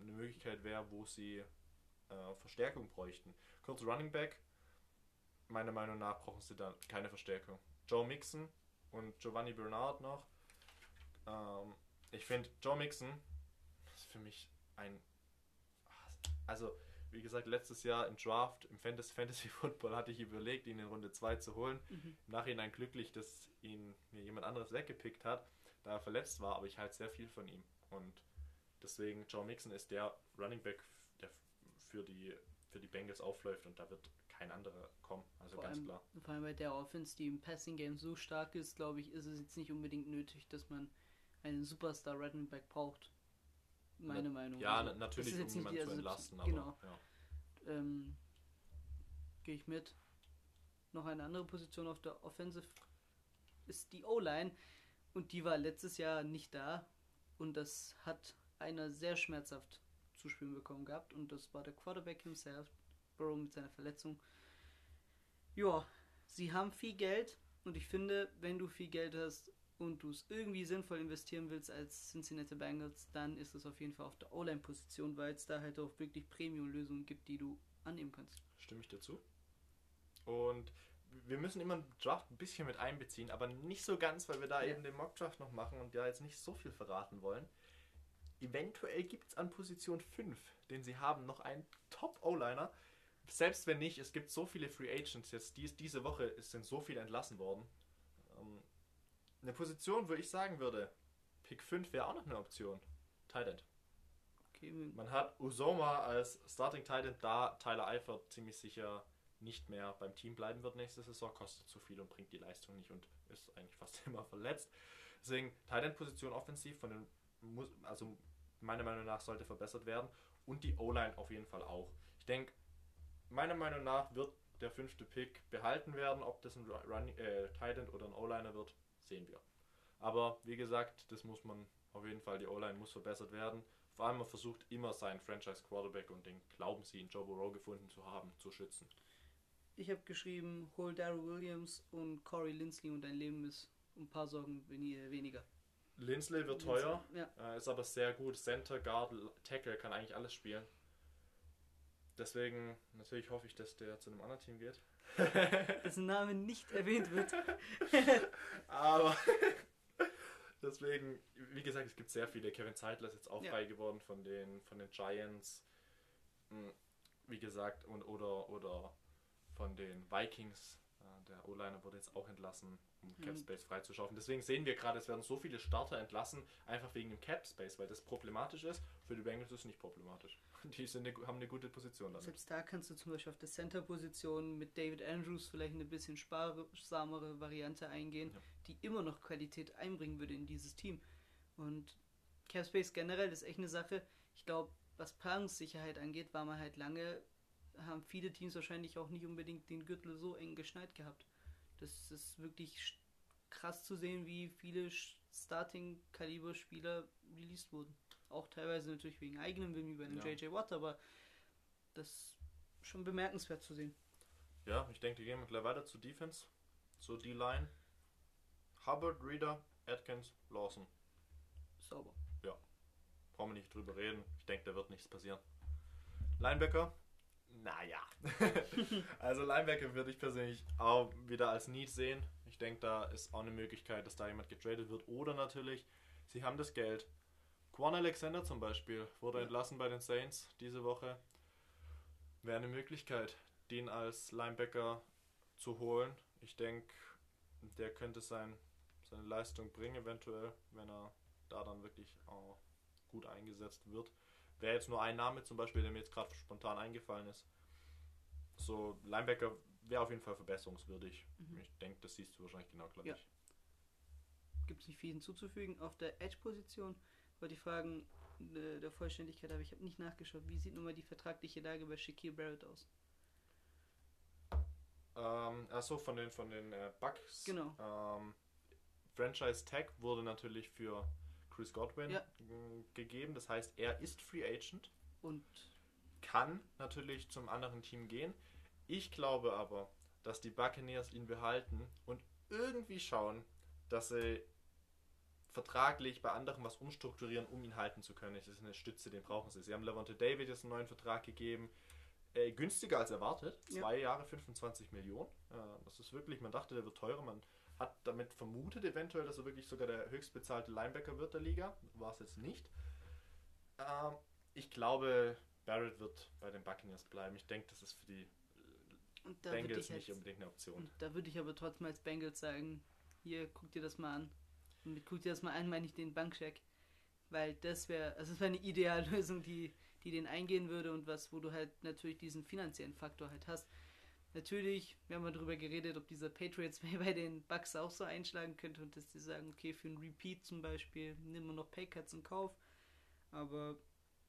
eine Möglichkeit wäre, wo sie äh, Verstärkung bräuchten. Kurz Running Back. Meiner Meinung nach brauchen sie da keine Verstärkung. Joe Mixon und Giovanni Bernard noch. Ähm, ich finde, Joe Mixon ist für mich ein. Also, wie gesagt, letztes Jahr im Draft, im Fantasy, Football hatte ich überlegt, ihn in Runde 2 zu holen. Mhm. Im Nachhinein glücklich, dass ihn mir jemand anderes weggepickt hat, da er verletzt war, aber ich halte sehr viel von ihm. Und deswegen, Joe Mixon ist der Running Back, der für die, für die Bengals aufläuft und da wird kein anderer kommen. Also vor, ganz allem, klar. vor allem bei der Offense, die im Passing Game so stark ist, glaube ich, ist es jetzt nicht unbedingt nötig, dass man einen Superstar Running Back braucht. Meine Meinung. Ja, Also, na- natürlich, das um ist jetzt nicht jemanden zu also, entlasten, aber Genau. ja. Ähm, Gehe ich mit. Noch eine andere Position auf der Offensive ist die O-Line. Und die war letztes Jahr nicht da. Und das hat einer sehr schmerzhaft zu spüren bekommen gehabt. Und das war der Quarterback himself, Burrow mit seiner Verletzung. Ja, sie haben viel Geld. Und ich finde, wenn du viel Geld hast und du es irgendwie sinnvoll investieren willst als Cincinnati Bengals, dann ist es auf jeden Fall auf der O-Line-Position, weil es da halt auch wirklich Premium-Lösungen gibt, die du annehmen kannst. Stimme ich dazu. Und wir müssen immer den Draft ein bisschen mit einbeziehen, aber nicht so ganz, weil wir da Ja. eben den Mock-Draft noch machen und ja jetzt nicht so viel verraten wollen. Eventuell gibt es an Position 5, den sie haben, noch einen Top-O-Liner. Selbst wenn nicht, es gibt so viele Free Agents jetzt. Dies, diese Woche sind so viele entlassen worden. Eine Position, wo ich sagen würde, Pick 5 wäre auch noch eine Option. Tight End. Okay, Man hat Usoma als Starting Titan, da Tyler Eifert ziemlich sicher nicht mehr beim Team bleiben wird nächste Saison, kostet zu viel und bringt die Leistung nicht und ist eigentlich fast immer verletzt. Deswegen Titan Position offensiv von den muss, also meiner Meinung nach sollte verbessert werden und die O-Line auf jeden Fall auch. Ich denke, meiner Meinung nach wird der fünfte Pick behalten werden, ob das ein Run, äh, Titan oder ein O-Liner wird, sehen wir. Aber wie gesagt, das muss man auf jeden Fall, die O-Line muss verbessert werden. Vor allem, man versucht immer seinen Franchise-Quarterback und den glauben sie in Joe Burrow gefunden zu haben, zu schützen. Ich habe geschrieben, hol Daryl Williams und Corey Lindsley und dein Leben ist ein paar Sorgen wen- weniger. Lindsley wird teuer, Ja, äh, ist aber sehr gut. Center, Guard, Tackle, kann eigentlich alles spielen. Deswegen, natürlich hoffe ich, dass der zu einem anderen Team geht. dessen Name nicht erwähnt wird. Aber deswegen, wie gesagt, es gibt sehr viele. Kevin Zeitler ist jetzt auch Ja. frei geworden von den, von den Giants. Hm, Wie gesagt, und, oder, oder von den Vikings. Äh, Der O-Liner wurde jetzt auch entlassen, um Mhm. Cap Space freizuschaufeln. Deswegen sehen wir gerade, es werden so viele Starter entlassen, einfach wegen dem Cap Space, weil das problematisch ist. Für die Bengals ist es nicht problematisch. Die sind eine, haben eine gute Position damit. Selbst da kannst du zum Beispiel auf der Center-Position mit David Andrews vielleicht eine bisschen sparsamere Variante eingehen, Ja. die immer noch Qualität einbringen würde in dieses Team. Und Capspace generell ist echt eine Sache. Ich glaube, was Planungssicherheit angeht, war man halt lange, haben viele Teams wahrscheinlich auch nicht unbedingt den Gürtel so eng geschneit gehabt. Das ist wirklich krass zu sehen, wie viele Starting-Kaliber-Spieler released wurden. Auch teilweise natürlich wegen eigenem Willen, wie bei einem Ja. JJ Watt, aber das ist schon bemerkenswert zu sehen. Ja, ich denke, wir gehen gleich weiter zu Defense, zu D-Line. Hubbard, Reader, Atkins, Lawson. Sauber. Brauchen wir nicht drüber reden. Ich denke, da wird nichts passieren. Linebacker? Naja. also Linebacker würde ich persönlich auch wieder als Need sehen. Ich denke, da ist auch eine Möglichkeit, dass da jemand getradet wird. Oder natürlich, sie haben das Geld. Quan Alexander zum Beispiel wurde entlassen bei den Saints diese Woche. Wäre eine Möglichkeit, den als Linebacker zu holen. Ich denke, der könnte sein, seine Leistung bringen, eventuell, wenn er da dann wirklich auch gut eingesetzt wird. Wäre jetzt nur ein Name zum Beispiel, der mir jetzt gerade spontan eingefallen ist. So, Linebacker wäre auf jeden Fall verbesserungswürdig. Mhm. Ich denke, das siehst du wahrscheinlich genau gleich. Ja. Gibt es nicht viel hinzuzufügen. Auf der Edge-Position wollte ich fragen, äh, der Vollständigkeit, aber ich habe nicht nachgeschaut. Wie sieht nun mal die vertragliche Lage bei Shaquille Barrett aus? Ähm, achso, von den, von den äh, Bucks. Genau. Ähm, Franchise Tag wurde natürlich für Chris Godwin Ja. gegeben. Das heißt, er ist Free Agent, Und kann natürlich zum anderen Team gehen. Ich glaube aber, dass die Buccaneers ihn behalten und irgendwie schauen, dass sie vertraglich bei anderen was umstrukturieren, um ihn halten zu können. Das ist eine Stütze, den brauchen sie. Sie haben Levante David jetzt einen neuen Vertrag gegeben. Äh, günstiger als erwartet. Ja. Zwei Jahre 25 Millionen. Äh, das ist wirklich, man dachte, der wird teurer. Man hat damit vermutet eventuell, dass er wirklich sogar der höchstbezahlte Linebacker wird der Liga. War es jetzt nicht. Ähm, ich glaube, Barrett wird bei den Buccaneers bleiben. Ich denke, das ist für die Und da würde Bengals ich, nicht halt, unbedingt eine Option. da würde ich aber trotzdem als Bengals sagen, hier, guck dir das mal an. Und mit guck dir das mal an, meine ich den Bankcheck. Weil das wäre, also das wäre eine Ideallösung, die, die den eingehen würde und was, wo du halt natürlich diesen finanziellen Faktor halt hast. Natürlich, wir haben mal drüber geredet, ob dieser Patriots bei den Bucks auch so einschlagen könnte und dass die sagen, okay, für einen Repeat zum Beispiel nehmen wir noch Paycuts in Kauf. Aber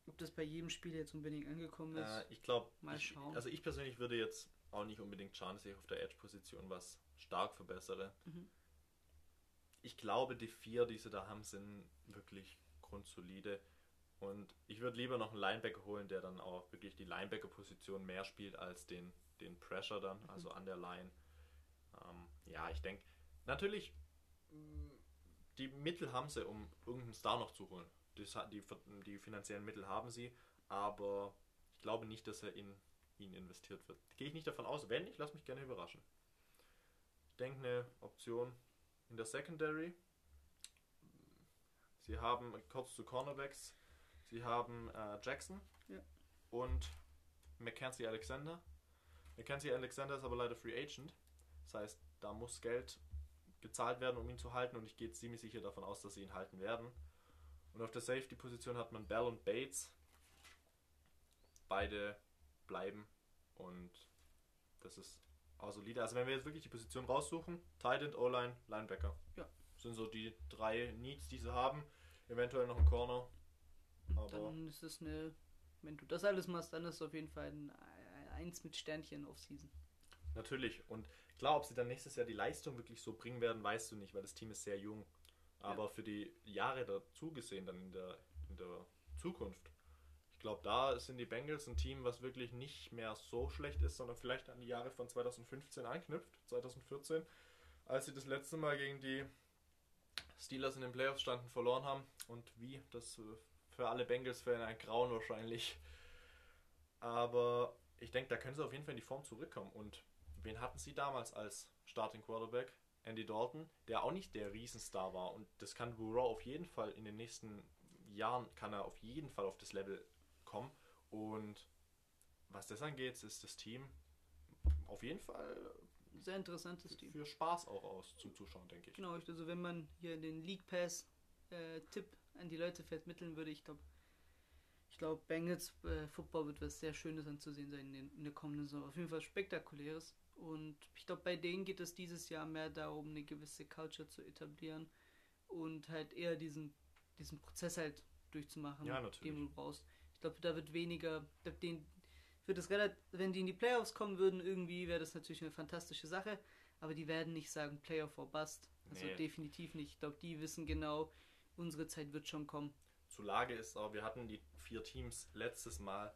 ob das bei jedem Spiel jetzt unbedingt angekommen ist, Äh, ich glaube, mal schauen. also ich persönlich würde jetzt auch nicht unbedingt schauen, dass ich auf der Edge-Position was stark verbessere. Mhm. Ich glaube, die vier, die sie da haben, sind wirklich grundsolide. Und ich würde lieber noch einen Linebacker holen, der dann auch wirklich die Linebacker-Position mehr spielt als den, den Pressure dann, Mhm. also an der Line. Ähm, ja, ich denke, natürlich, mh, die Mittel haben sie, um irgendeinen Star noch zu holen. Das, hat- die, die finanziellen Mittel haben sie, aber ich glaube nicht, dass er in ihn investiert wird. Gehe ich nicht davon aus. Wenn nicht, lass mich gerne überraschen. Ich denke, eine Option in der Secondary. Sie haben kurz zu Cornerbacks. Sie haben äh, Jackson Ja. und Mackenzie Alexander. Mackenzie Alexander ist aber leider Free Agent. Das heißt, da muss Geld gezahlt werden, um ihn zu halten und ich gehe ziemlich sicher davon aus, dass sie ihn halten werden. Und auf der Safety-Position hat man Bell und Bates. Beide bleiben und das ist auch solide. Also wenn wir jetzt wirklich die Position raussuchen, Tight End, O-Line, Linebacker. Ja. Sind so die drei Needs, die sie haben. Eventuell noch ein Corner. Aber dann ist es eine, wenn du das alles machst, dann ist es auf jeden Fall ein, ein Eins mit Sternchen auf Season. natürlich. Und klar, ob sie dann nächstes Jahr die Leistung wirklich so bringen werden, weißt du nicht, weil das Team ist sehr jung. Aber für die Jahre dazu gesehen, dann in der, in der Zukunft, ich glaube, da sind die Bengals ein Team, was wirklich nicht mehr so schlecht ist, sondern vielleicht an die Jahre von 2015 anknüpft, 2014, als sie das letzte Mal gegen die Steelers in den Playoffs standen, verloren haben. Und wie, das äh, für alle Bengals-Fans ein Grauen wahrscheinlich. Aber ich denke, da können sie auf jeden Fall in die Form zurückkommen. Und wen hatten sie damals als Starting Quarterback? Andy Dalton, der auch nicht der Riesenstar war. Und das kann Burrow auf jeden Fall in den nächsten Jahren, kann er auf jeden Fall auf das Level kommen. Und was das angeht, ist das Team auf jeden Fall Sehr interessantes Team. für Spaß auch aus zum Zuschauen, denke ich. Genau, also wenn man hier den League Pass äh, Tipp an die Leute vermitteln würde, ich glaube, glaube, Bengals äh, Football wird was sehr Schönes anzusehen sein in, den, in der kommenden Saison. Auf jeden Fall spektakuläres. Und ich glaube, bei denen geht es dieses Jahr mehr darum, eine gewisse Culture zu etablieren und halt eher diesen, diesen Prozess halt durchzumachen, Ja, den du brauchst. Ich glaube, da wird weniger, den wird es relativ, wenn die in die Playoffs kommen würden, irgendwie wäre das natürlich eine fantastische Sache, aber die werden nicht sagen Playoff or Bust. Also Nee. definitiv nicht. Ich glaube, die wissen genau, unsere Zeit wird schon kommen. Zur Lage ist, aber wir hatten die vier Teams letztes Mal,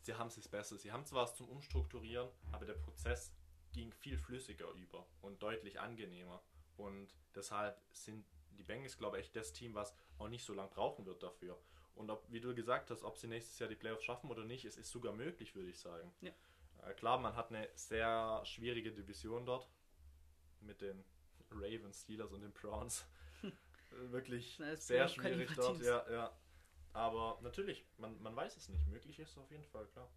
sie haben es sich besser. Sie haben zwar was zum Umstrukturieren, aber der Prozess ging viel flüssiger über und deutlich angenehmer. Und deshalb sind die Bengals, glaube ich, echt das Team, was auch nicht so lange brauchen wird dafür. Und ob, wie du gesagt hast, ob sie nächstes Jahr die Playoffs schaffen oder nicht, es ist sogar möglich, würde ich sagen. Ja. Äh, klar, man hat eine sehr schwierige Division dort mit den Ravens, Steelers und den Browns. Äh, Wirklich Na, sehr schwierig dort, ja, ja. Aber natürlich, man, man weiß es nicht. Möglich ist es auf jeden Fall, klar.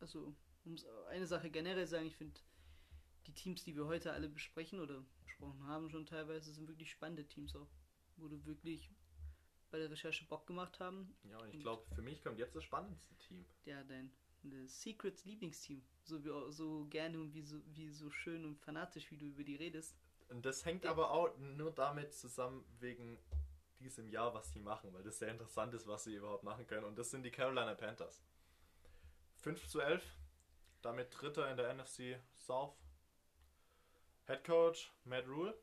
Also, um eine Sache generell sagen, ich finde, die Teams, die wir heute alle besprechen oder besprochen haben schon teilweise, sind wirklich spannende Teams auch. Wo du wirklich bei der Recherche Bock gemacht haben. Ja, und ich glaube, für mich kommt jetzt das spannendste Team. Ja, dein Secrets Lieblingsteam. So, wie, so gerne und wie so, wie so schön und fanatisch, wie du über die redest. Und das hängt aber auch nur damit zusammen wegen diesem Jahr, was sie machen, weil das sehr interessant ist, was sie überhaupt machen können. Und das sind die Carolina Panthers. 5 zu 11, damit Dritter in der NFC South. Head Coach Matt Rule.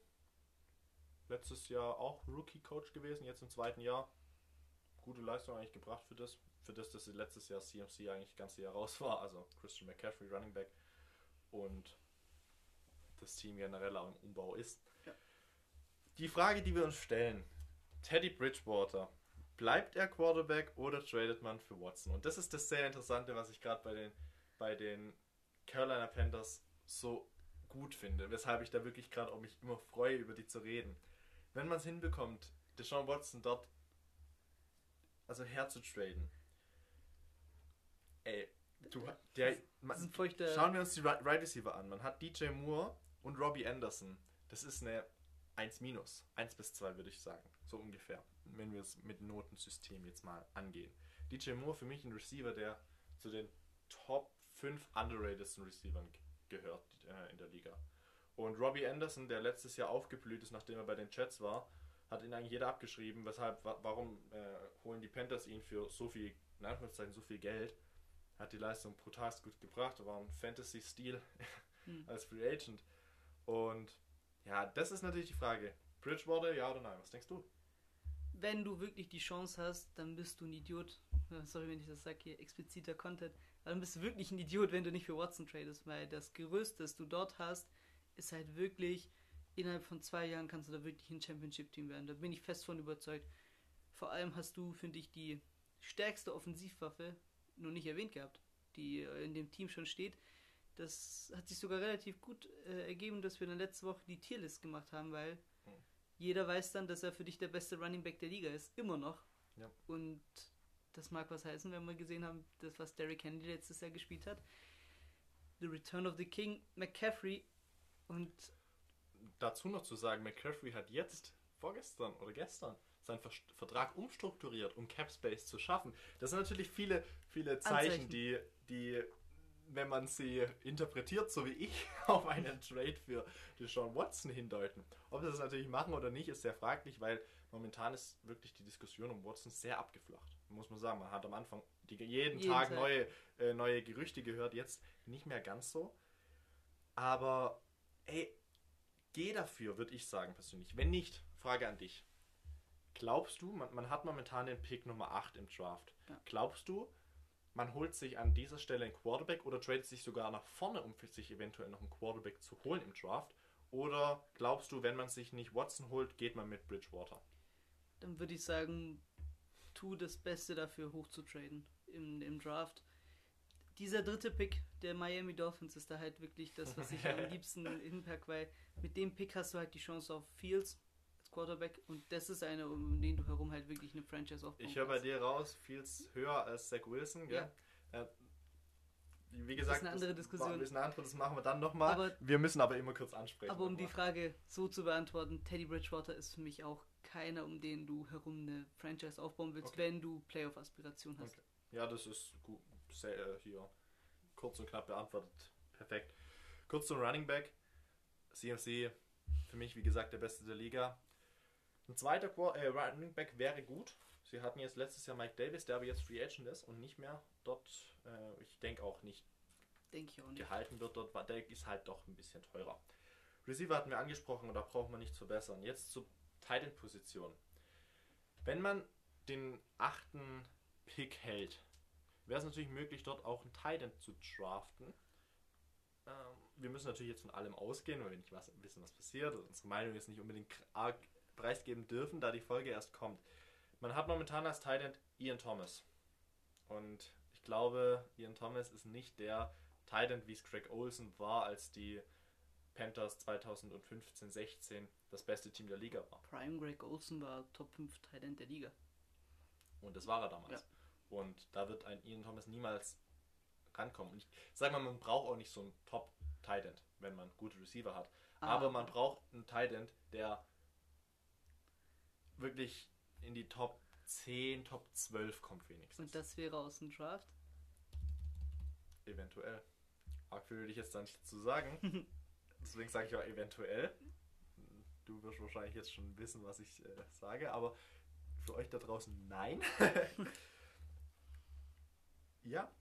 Letztes Jahr auch Rookie Coach gewesen, jetzt im zweiten Jahr. Gute Leistung eigentlich gebracht für das, für das, dass sie letztes Jahr CMC eigentlich das ganze Jahr raus war. Also Christian McCaffrey, Running Back. Und das Team generell auch im Umbau ist. Ja. Die Frage, die wir uns stellen: Teddy Bridgewater, bleibt er Quarterback oder tradet man für Watson? Und das ist das sehr Interessante, was ich gerade bei den, bei den Carolina Panthers so gut finde, weshalb ich da wirklich gerade auch mich immer freue, über die zu reden. Wenn man es hinbekommt, Deshaun Watson dort also herzutraden, ey, du, der, man. Schauen wir uns die Right Right Receiver an. Man hat DJ Moore und Robbie Anderson. Das ist eine 1 minus. 1 bis 2 würde ich sagen. So ungefähr. Wenn wir es mit Notensystem jetzt mal angehen. DJ Moore für mich ein Receiver, der zu den Top 5 underratedsten Receivern gehört äh, in der Liga. Und Robbie Anderson, der letztes Jahr aufgeblüht ist, nachdem er bei den Jets war, hat ihn eigentlich jeder abgeschrieben. Weshalb, wa warum äh, holen die Panthers ihn für so viel, in Anführungszeichen, so viel Geld? Hat die Leistung brutal gut gebracht, war ein Fantasy-Stil hm. als Free Agent. Und ja, das ist natürlich die Frage. Bridgewater, ja oder nein? Was denkst du? Wenn du wirklich die Chance hast, dann bist du ein Idiot. Sorry, wenn ich das sage hier, expliziter Content. Aber dann bist du wirklich ein Idiot, wenn du nicht für Watson tradest, weil das Gerüst, das du dort hast, ist halt wirklich, innerhalb von zwei Jahren kannst du da wirklich ein Championship-Team werden. Da bin ich fest von überzeugt. Vor allem hast du, finde ich, die stärkste Offensivwaffe nur nicht erwähnt gehabt, die in dem Team schon steht. Das hat sich sogar relativ gut äh, ergeben, dass wir dann letzte Woche die Tierlist gemacht haben, weil hm. jeder weiß dann, dass er für dich der beste Running Back der Liga ist. Immer noch. Ja. Und das mag was heißen, wenn wir gesehen haben, das, was Derrick Henry letztes Jahr gespielt hat. The Return of the King, McCaffrey und. Dazu noch zu sagen, McCaffrey hat jetzt, vorgestern oder gestern, seinen Vertrag umstrukturiert, um Cap Space zu schaffen. Das sind natürlich viele, viele Zeichen, die, die wenn man sie interpretiert, so wie ich, auf einen Trade für Deshaun Watson hindeuten. Ob sie das natürlich machen oder nicht, ist sehr fraglich, weil momentan ist wirklich die Diskussion um Watson sehr abgeflacht. Muss man sagen, man hat am Anfang die, jeden, jeden Tag, Tag, neue, äh, neue Gerüchte gehört, jetzt nicht mehr ganz so. Aber, ey, geh dafür, würde ich sagen persönlich. Wenn nicht, Frage an dich. Glaubst du, man, man hat momentan den Pick Nummer 8 im Draft. Ja. Glaubst du, man holt sich an dieser Stelle einen Quarterback oder tradet sich sogar nach vorne, um sich eventuell noch einen Quarterback zu holen im Draft? Oder glaubst du, wenn man sich nicht Watson holt, geht man mit Bridgewater? Dann würde ich sagen, tu das Beste dafür, hochzutraden im, im Draft. Dieser dritte Pick der Miami Dolphins ist da halt wirklich das, was ich am liebsten hinpack, weil mit dem Pick hast du halt die Chance auf Fields, Quarterback und das ist einer, um den du herum halt wirklich eine Franchise aufbauen Ich höre bei dir raus, viel höher als Zach Wilson, gell? Ja. Äh, wie gesagt, das ist eine andere Diskussion. Das, eine andere, das machen wir dann nochmal. Wir müssen aber immer kurz ansprechen. Aber um die Frage so zu beantworten, Teddy Bridgewater ist für mich auch keiner, um den du herum eine Franchise aufbauen willst, okay. wenn du Playoff-Aspiration hast. Okay. Ja, das ist gut. Sehr, äh, hier kurz und knapp beantwortet. Perfekt. Kurz zum Running Back. CMC, für mich, wie gesagt, der beste der Liga. Ein zweiter Qu äh, Running Back wäre gut. Sie hatten jetzt letztes Jahr Mike Davis, der aber jetzt Free Agent ist und nicht mehr dort, äh, ich denke auch nicht, denk auch nicht, gehalten wird dort, weil der ist halt doch ein bisschen teurer. Receiver hatten wir angesprochen und da braucht man nicht zu bessern. Jetzt zur Titan Position. Wenn man den achten Pick hält, wäre es natürlich möglich, dort auch einen Titan zu draften. Ähm, wir müssen natürlich jetzt von allem ausgehen, weil wir nicht was, wissen, was passiert. Unsere Meinung ist nicht unbedingt arg preisgeben dürfen, da die Folge erst kommt. Man hat momentan als Titan Ian Thomas. Und ich glaube, Ian Thomas ist nicht der Titan, wie es Craig Olsen war, als die Panthers 2015, 16 das beste Team der Liga war. Prime Greg Olsen war Top 5 Titan der Liga. Und das war er damals. Ja. Und da wird ein Ian Thomas niemals rankommen. ich sage mal, man braucht auch nicht so einen Top Titan, wenn man gute Receiver hat. Ah. Aber man braucht einen Titan, der wirklich in die Top 10, Top 12 kommt wenigstens. Und das wäre aus dem Draft? Eventuell. Arg viel würde ich jetzt da nicht zu sagen. Deswegen sage ich auch eventuell. Du wirst wahrscheinlich jetzt schon wissen, was ich äh, sage, aber für euch da draußen nein. ja,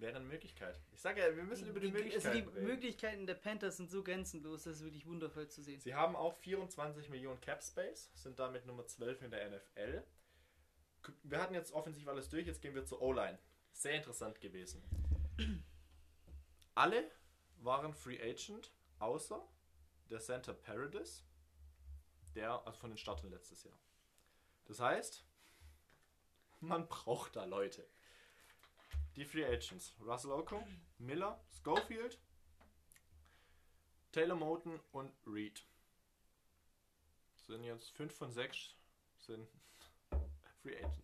wäre eine Möglichkeit. Ich sage ja, wir müssen über die, die Möglichkeiten Also die reden. Möglichkeiten der Panthers sind so grenzenlos, das ist wirklich wundervoll zu sehen. Sie haben auch 24 Millionen Cap Space, sind damit Nummer 12 in der NFL. Wir hatten jetzt offensiv alles durch, jetzt gehen wir zur O-Line. Sehr interessant gewesen. Alle waren Free Agent, außer der Center Paradis, der, also von den Startern letztes Jahr. Das heißt, man braucht da Leute. Die Free Agents. Russell Oko, Miller, Schofield, Taylor Moten und Reed. Sind jetzt 5 von 6 sind Free Agents.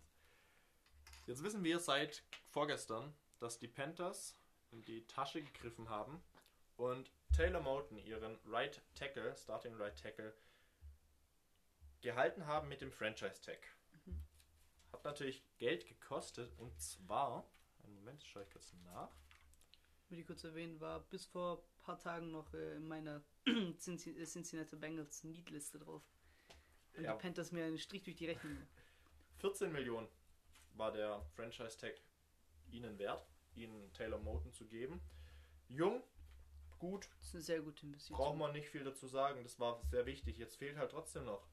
Jetzt wissen wir seit vorgestern, dass die Panthers in die Tasche gegriffen haben und Taylor Moten ihren Right Tackle, Starting Right Tackle, gehalten haben mit dem Franchise Tag. Mhm. Hat natürlich Geld gekostet und zwar Einen Moment, schaue ich kurz nach. Will ich kurz erwähnen, war bis vor ein paar Tagen noch äh, in meiner äh, Cincinnati Bengals Need-Liste drauf. Und Ja. die Panthers mir einen Strich durch die Rechnung. gemacht. 14 Millionen war der Franchise-Tag ihnen wert, ihnen Taylor Moten zu geben. Jung, gut, Das ist eine sehr gute Investition. braucht man nicht viel dazu sagen. Das war sehr wichtig. Jetzt fehlt halt trotzdem noch.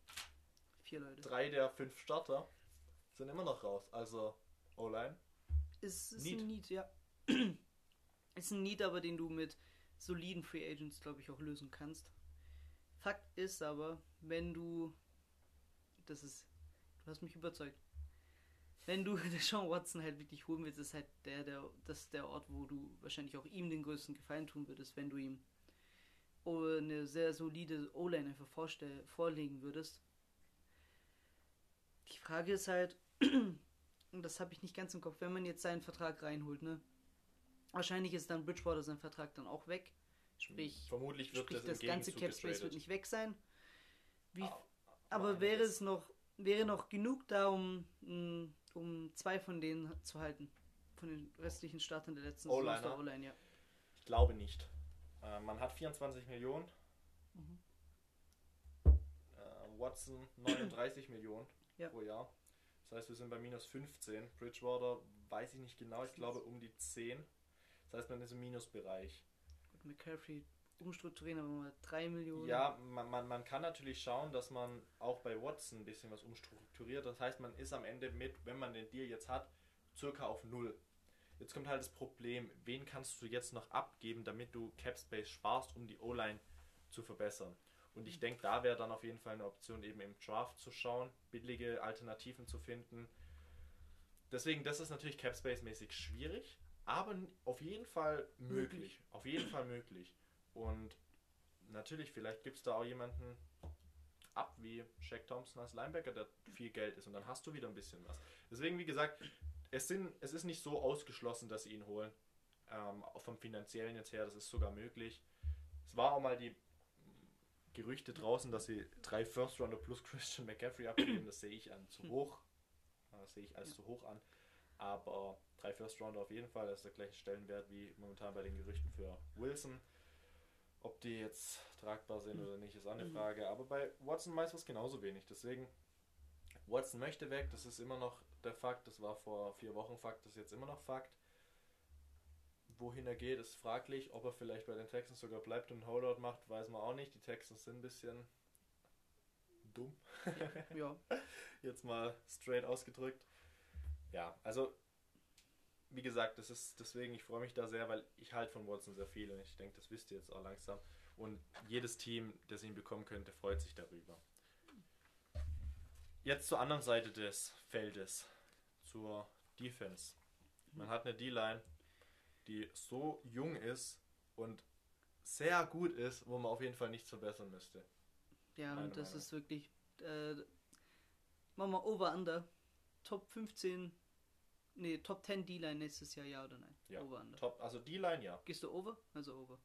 Vier Leute. Drei der fünf Starter sind immer noch raus. Also O-Line. Ist, ist Need. ein Need, ja. ist ein Need, aber den du mit soliden Free Agents, glaube ich, auch lösen kannst. Fakt ist aber, wenn du. Das ist. Du hast mich überzeugt. Wenn du Sean Watson halt wirklich holen willst, ist halt der, der, das ist der Ort, wo du wahrscheinlich auch ihm den größten Gefallen tun würdest, wenn du ihm eine sehr solide O-Line einfach vorstell, vorlegen würdest. Die Frage ist halt, und das habe ich nicht ganz im Kopf, wenn man jetzt seinen Vertrag reinholt, ne? Wahrscheinlich ist dann Bridgewater sein Vertrag dann auch weg. Sprich, Vermutlich wird sprich das, das, ganze Cap Space wird nicht weg sein. Wie, Ah, aber wäre es noch, wäre noch genug da, um, mh, um zwei von denen zu halten? Von den restlichen Startern der letzten Saison der ja. Ich glaube nicht. Äh, man hat 24 Millionen. Mhm. Äh, Watson 39 Millionen Ja. pro Jahr. Das heißt, wir sind bei minus 15. Bridgewater weiß ich nicht genau, ich glaube um die 10. Das heißt, man ist im Minusbereich. Gut, McCaffrey umstrukturieren, aber mal 3 Millionen. Ja, man, man, man kann natürlich schauen, dass man auch bei Watson ein bisschen was umstrukturiert. Das heißt, man ist am Ende mit, wenn man den Deal jetzt hat, circa auf Null. Jetzt kommt halt das Problem, wen kannst du jetzt noch abgeben, damit du Cap Space sparst, um die O-Line zu verbessern. Und ich denke, da wäre dann auf jeden Fall eine Option, eben im Draft zu schauen, billige Alternativen zu finden. Deswegen, das ist natürlich Cap Space mäßig schwierig, aber auf jeden Fall möglich. Möglich. Auf jeden Fall möglich. Und natürlich, vielleicht gibt es da auch jemanden ab wie Shaq Thompson als Linebacker, der viel Geld ist und dann hast du wieder ein bisschen was. Deswegen, wie gesagt, es, sind, es ist nicht so ausgeschlossen, dass sie ihn holen. Ähm, auch vom finanziellen jetzt her, das ist sogar möglich. Es war auch mal die Gerüchte draußen, dass sie drei First Rounder plus Christian McCaffrey abgeben. Das sehe ich an zu hoch. Äh, Das sehe ich als Ja. zu hoch an. Aber drei First Rounder auf jeden Fall, das ist der gleiche Stellenwert wie momentan bei den Gerüchten für Wilson. Ob die jetzt tragbar sind oder nicht, ist auch eine Mhm. Frage. Aber bei Watson weiß was genauso wenig. Deswegen, Watson möchte weg, das ist immer noch der Fakt. Das war vor vier Wochen Fakt, das ist jetzt immer noch Fakt. Wohin er geht, ist fraglich. Ob er vielleicht bei den Texans sogar bleibt und einen Holdout macht, weiß man auch nicht. Die Texans sind ein bisschen dumm. ja. Jetzt mal straight ausgedrückt. Ja, also wie gesagt, das ist deswegen, ich freue mich da sehr, weil ich halt von Watson sehr viel und ich denke, das wisst ihr jetzt auch langsam. Und jedes Team, das ihn bekommen könnte, freut sich darüber. Jetzt zur anderen Seite des Feldes, zur Defense. Man hat eine D-Line, die so jung ist und sehr gut ist, wo man auf jeden Fall nichts verbessern müsste. Ja, Meine und das Meinung. ist wirklich. Äh, machen wir Over Under. Top 15. Nee, Top 10 D-Line nächstes Jahr, ja oder nein? Ja, Over Under. Top, also D-Line ja. Gehst du over? Also over.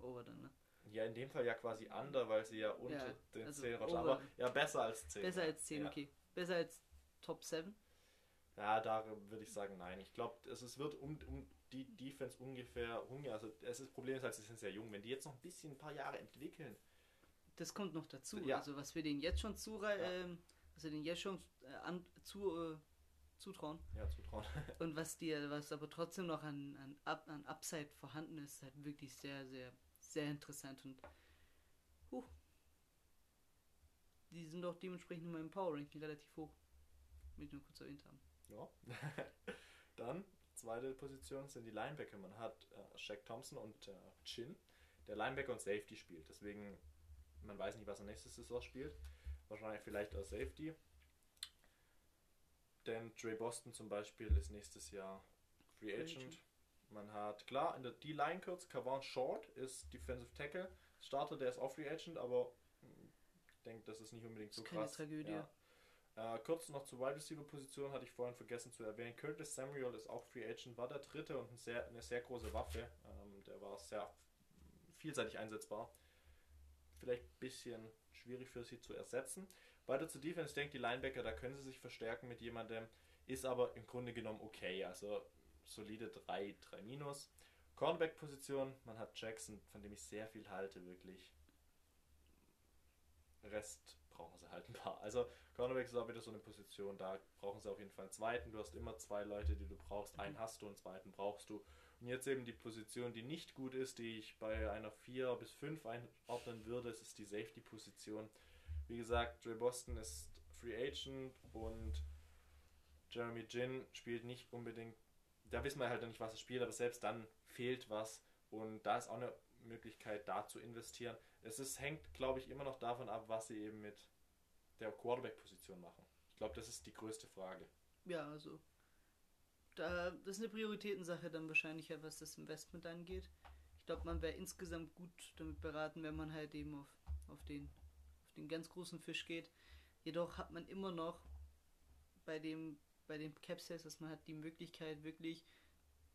Over dann, ne? Ja, in dem Fall ja quasi under, weil sie ja unter Ja, den also 10 rutschen. Aber ja, besser als 10. Besser als 10, ja. okay. Besser als Top 7. Ja, da würde ich sagen, nein. Ich glaube, es es wird um, um die Defense ungefähr hungrig. Also ist, das Problem ist halt, sie sind sehr jung. Wenn die jetzt noch ein bisschen, ein paar Jahre entwickeln, Das kommt noch dazu. Ja. Also was wir denen jetzt schon zu, Ja. ähm, was wir denen jetzt schon äh, an, zu, äh, zutrauen ja, zutrauen. und was dir, was aber trotzdem noch an, an, Up, an Upside vorhanden ist, halt wirklich sehr, sehr, sehr interessant und huh, die sind doch dementsprechend in meinem Power Ranking relativ hoch. Will ich nur kurz erwähnt haben. ja. Dann, zweite Position sind die Linebacker. Man hat äh, Shaq Thompson und äh, Chin, der Linebacker und Safety spielt. Deswegen, man weiß nicht, was er nächste Saison spielt. Wahrscheinlich vielleicht als Safety. Denn Dre Boston zum Beispiel ist nächstes Jahr Free Agent. Agent. Man hat, klar, in der D-Line kurz, Kavan Short ist Defensive Tackle. Starter, der ist auch Free Agent, aber hm, ich denke, das ist nicht unbedingt Ist so keine krass. Tragödie. Ja. Äh, kurz noch zur Wide Receiver Position hatte ich vorhin vergessen zu erwähnen. Curtis Samuel ist auch Free Agent, war der dritte und ein sehr, eine sehr große Waffe. Ähm, der war sehr vielseitig einsetzbar. Vielleicht ein bisschen schwierig für sie zu ersetzen. Weiter zur Defense, ich denke, die Linebacker, da können sie sich verstärken mit jemandem, ist aber im Grunde genommen okay. Also solide 3, 3 minus. Cornerback-Position, man hat Jackson, von dem ich sehr viel halte, wirklich. Rest brauchen sie halt ein paar. Also Cornerback ist auch wieder so eine Position, da brauchen sie auf jeden Fall einen zweiten. Du hast immer zwei Leute, die du brauchst. Einen hast du, einen zweiten brauchst du. Und jetzt eben die Position, die nicht gut ist, die ich bei einer 4 bis 5 einordnen würde, ist die Safety-Position. Wie gesagt, Dre Boston ist Free Agent und Jeremy Jin spielt nicht unbedingt, da wissen wir halt noch nicht, was er spielt, aber selbst dann fehlt was und da ist auch eine Möglichkeit, da zu investieren. Es ist, hängt, glaube ich, immer noch davon ab, was sie eben mit der Quarterback-Position machen. Ich glaube, das ist die größte Frage. Ja, also da, das ist eine Prioritätensache dann wahrscheinlich, was das Investment angeht. Ich glaube, man wäre insgesamt gut damit beraten, wenn man halt eben auf, auf, den, auf den ganz großen Fisch geht. Jedoch hat man immer noch bei dem, bei dem Capsize, dass man hat die Möglichkeit wirklich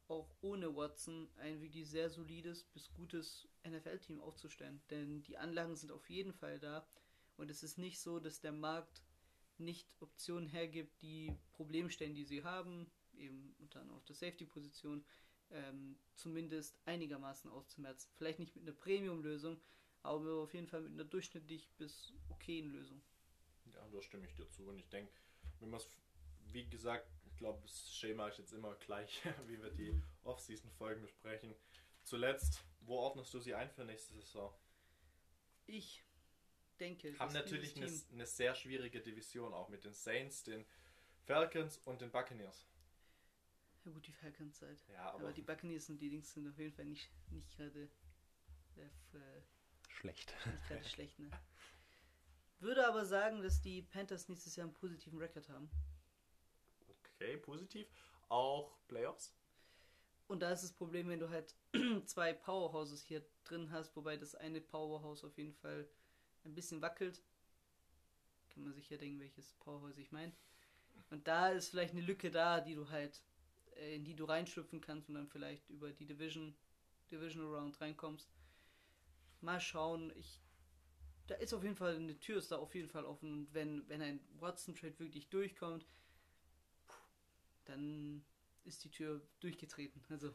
auch ohne Watson ein wirklich sehr solides bis gutes NFL-Team aufzustellen. Denn die Anlagen sind auf jeden Fall da und es ist nicht so, dass der Markt nicht Optionen hergibt, die Problemstellen, die sie haben, eben unter anderem auf der Safety-Position, ähm, zumindest einigermaßen auszumerzen. Vielleicht nicht mit einer Premium-Lösung, aber auf jeden Fall mit einer durchschnittlich bis okayen Lösung. Ja, da stimme ich dir zu. Und ich denke, wenn man es, wie gesagt, ich glaube, das Schema ist jetzt immer gleich, wie wir die mhm. Off-Season-Folgen besprechen. Zuletzt, wo ordnest du sie ein für nächste Saison? Ich denke, haben natürlich eine, eine, sehr schwierige Division auch mit den Saints, den Falcons und den Buccaneers. Ja gut, die Falcons halt. Ja, aber, aber die Buccaneers und die Dings sind auf jeden Fall nicht, nicht gerade äh, schlecht. Nicht gerade schlecht, ne? Würde aber sagen, dass die Panthers nächstes Jahr einen positiven Rekord haben. Okay, positiv. Auch Playoffs? Und da ist das Problem, wenn du halt zwei Powerhouses hier drin hast, wobei das eine Powerhouse auf jeden Fall ein bisschen wackelt. Kann man sich ja denken, welches Powerhouse ich meine. Und da ist vielleicht eine Lücke da, die du halt äh, in die du reinschlüpfen kannst und dann vielleicht über die Division, Divisional Round reinkommst. Mal schauen. Ich, da ist auf jeden Fall, eine Tür ist da auf jeden Fall offen. Und wenn, wenn ein Watson-Trade wirklich durchkommt, dann ist die Tür durchgetreten. Also.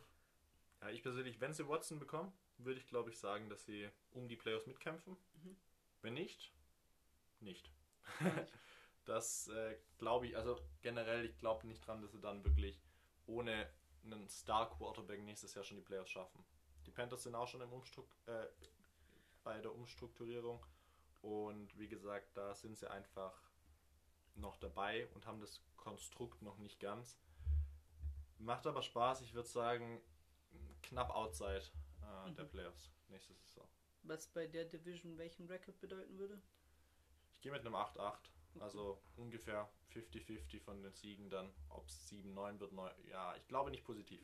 Ja, ich persönlich, wenn sie Watson bekommen, würde ich glaube ich sagen, dass sie um die Playoffs mitkämpfen. Mhm. Wenn nicht, nicht. das äh, glaube ich, also generell, ich glaube nicht dran, dass sie dann wirklich ohne einen Star Quarterback nächstes Jahr schon die Playoffs schaffen. Die Panthers sind auch schon im Umstruck äh, bei der Umstrukturierung und wie gesagt, da sind sie einfach noch dabei und haben das Konstrukt noch nicht ganz. Macht aber Spaß, ich würde sagen, knapp outside äh, mhm. der Playoffs nächste Saison. Was bei der Division welchen Record bedeuten würde? Ich gehe mit einem 8-8. Also ungefähr 50-50 von den Siegen dann. Ob es 7-9 wird, 9, ja, ich glaube nicht positiv.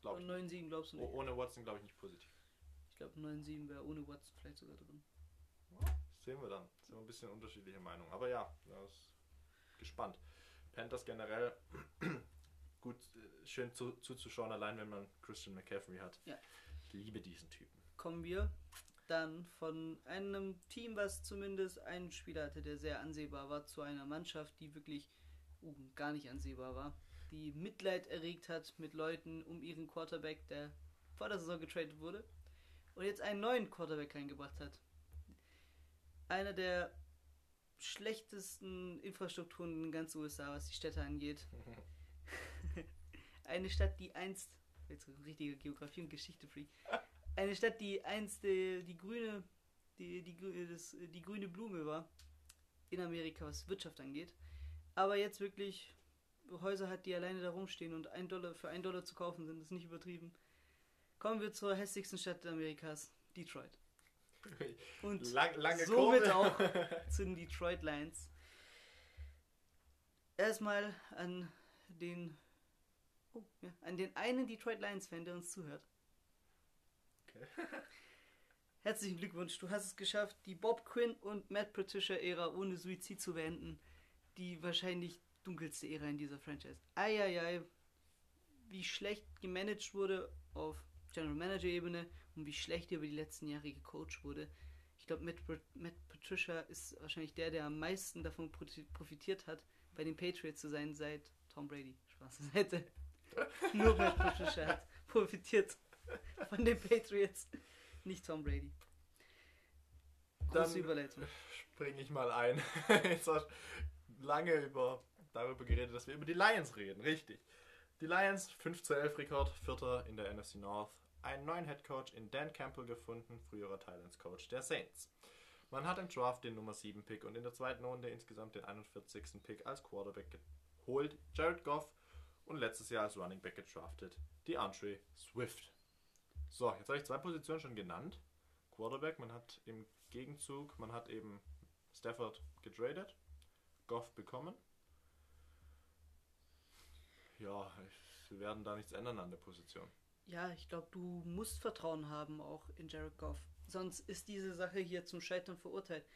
Das 9-7 glaubst du nicht? Oh, ohne Watson glaube ich nicht positiv. Ich glaube 9-7 wäre ohne Watson vielleicht sogar drin. Ja, sehen wir dann. Sind wir ein bisschen unterschiedliche Meinungen. Aber ja, das ist gespannt. Panthers generell gut, äh, schön zu, zuzuschauen, allein wenn man Christian McCaffrey hat. Ja. Ich liebe diesen Typen. Kommen wir dann von einem Team, was zumindest einen Spieler hatte, der sehr ansehbar war, zu einer Mannschaft, die wirklich uh, gar nicht ansehbar war, die Mitleid erregt hat mit Leuten um ihren Quarterback, der vor der Saison getradet wurde und jetzt einen neuen Quarterback reingebracht hat. Einer der schlechtesten Infrastrukturen in ganz USA, was die Städte angeht. Eine Stadt, die einst, jetzt richtige Geografie und Geschichte Freak, eine Stadt, die einst die, die grüne, die, die, das, die grüne Blume war in Amerika, was Wirtschaft angeht. Aber jetzt wirklich Häuser hat, die alleine da rumstehen und ein Dollar für ein Dollar zu kaufen sind, ist nicht übertrieben. Kommen wir zur hässlichsten Stadt Amerikas, Detroit. Und Lang, lange somit Kurve. auch zu den Detroit Lions. Erstmal an den oh, ja, an den einen Detroit Lions Fan, der uns zuhört. Herzlichen Glückwunsch, du hast es geschafft, die Bob Quinn und Matt Patricia-Ära ohne Suizid zu beenden. Die wahrscheinlich dunkelste Ära in dieser Franchise. Eieiei, wie schlecht gemanagt wurde auf General Manager-Ebene und wie schlecht über die letzten Jahre gecoacht wurde. Ich glaube, Matt, Matt Patricia ist wahrscheinlich der, der am meisten davon profitiert hat, bei den Patriots zu sein, seit Tom Brady. Spaß Seite. Nur Matt Patricia hat profitiert von den Patriots, nicht Tom Brady. Große Dann- Überleitung. Springe ich mal ein. Jetzt hast lange über, darüber geredet, dass wir über die Lions reden. Richtig. Die Lions, 5 zu 11 Rekord, Vierter in der NFC North. Einen neuen Head Coach in Dan Campbell gefunden, früherer Thailands Coach der Saints. Man hat im Draft den Nummer 7 Pick und in der zweiten Runde insgesamt den 41. Pick als Quarterback geholt, Jared Goff, und letztes Jahr als Running Back gedraftet, die Andre Swift. So, jetzt habe ich zwei Positionen schon genannt. Quarterback, man hat im Gegenzug, man hat eben Stafford getradet, Goff bekommen. Ja, wir werden da nichts ändern an der Position. Ja, ich glaube, du musst Vertrauen haben auch in Jared Goff. Sonst ist diese Sache hier zum Scheitern verurteilt.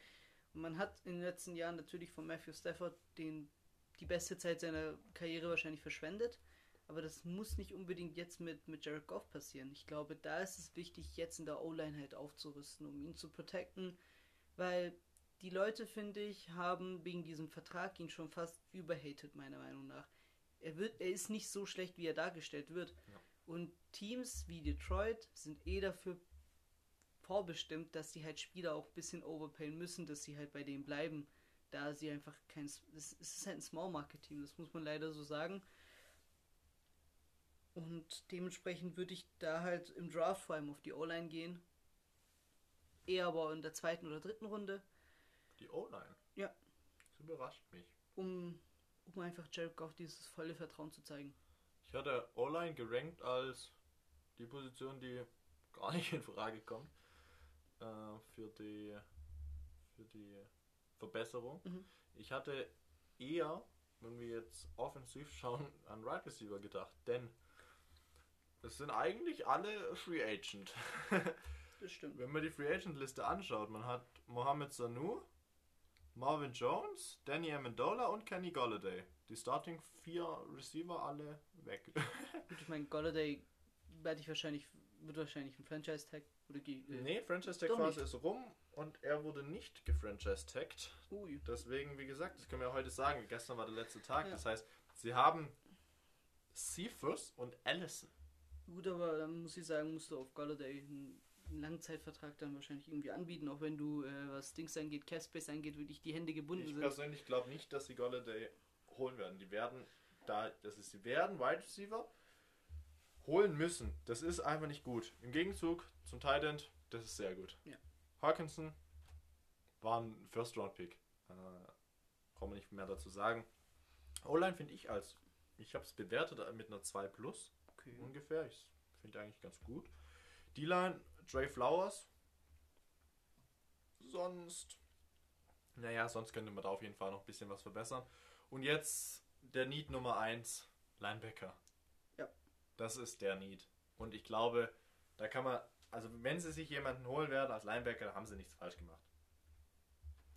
Und man hat in den letzten Jahren natürlich von Matthew Stafford den, die beste Zeit seiner Karriere wahrscheinlich verschwendet. Aber das muss nicht unbedingt jetzt mit, mit Jared Goff passieren. Ich glaube, da ist es wichtig, jetzt in der O-Line halt aufzurüsten, um ihn zu protecten. Weil die Leute, finde ich, haben wegen diesem Vertrag ihn schon fast überhated, meiner Meinung nach. Er, wird, er ist nicht so schlecht, wie er dargestellt wird. Und Teams wie Detroit sind eh dafür vorbestimmt, dass sie halt Spieler auch ein bisschen overpayen müssen, dass sie halt bei denen bleiben, da sie einfach kein. Es ist halt ein Small Market Team, das muss man leider so sagen. Und dementsprechend würde ich da halt im Draft vor allem auf die O-Line gehen. Eher aber in der zweiten oder dritten Runde, Die O-Line. Ja. Das überrascht mich. um, um einfach Jared Goff dieses volle Vertrauen zu zeigen. Ich hatte O-Line gerankt als die Position, die gar nicht in Frage kommt äh, für die für die Verbesserung. Mhm. Ich hatte eher, wenn wir jetzt offensiv schauen, an Right Receiver gedacht, denn es sind eigentlich alle Free Agent. Das stimmt. Wenn man die Free Agent Liste anschaut, man hat Mohamed Sanu, Marvin Jones, Danny Amendola und Kenny Golladay. Die Starting vier Receiver alle weg. Gut, ich meine, Golladay werde ich wahrscheinlich, wird wahrscheinlich ein Franchise-Tag oder ge- äh, nee, Franchise Tag Phase ist rum und er wurde nicht gefranchise tagged. Ui. Deswegen, wie gesagt, das können wir heute sagen. Gestern war der letzte Tag. Ja. Das heißt, sie haben Cephus und Allison. Gut, aber dann muss ich sagen, musst du auf Golladay einen, Langzeitvertrag dann wahrscheinlich irgendwie anbieten, auch wenn du, äh, was Dings angeht, Caspace angeht, wirklich die Hände gebunden Ich sind. persönlich glaube nicht, dass sie Golladay holen werden. Die werden da, das ist, sie werden Wide Receiver holen müssen. Das ist einfach nicht gut. Im Gegenzug zum Tight End, das ist sehr gut. Ja. Hawkinson war ein First Round Pick. Äh, brauchen wir nicht mehr dazu sagen. O-Line finde ich als, ich habe es bewertet mit einer 2 Plus Okay. ungefähr. Ich finde eigentlich ganz gut. D-Line, Dre Flowers. Sonst, naja, sonst könnte man da auf jeden Fall noch ein bisschen was verbessern. Und jetzt der Need Nummer 1, Linebacker. Ja. Das ist der Need. Und ich glaube, da kann man, also wenn sie sich jemanden holen werden als Linebacker, haben sie nichts falsch gemacht.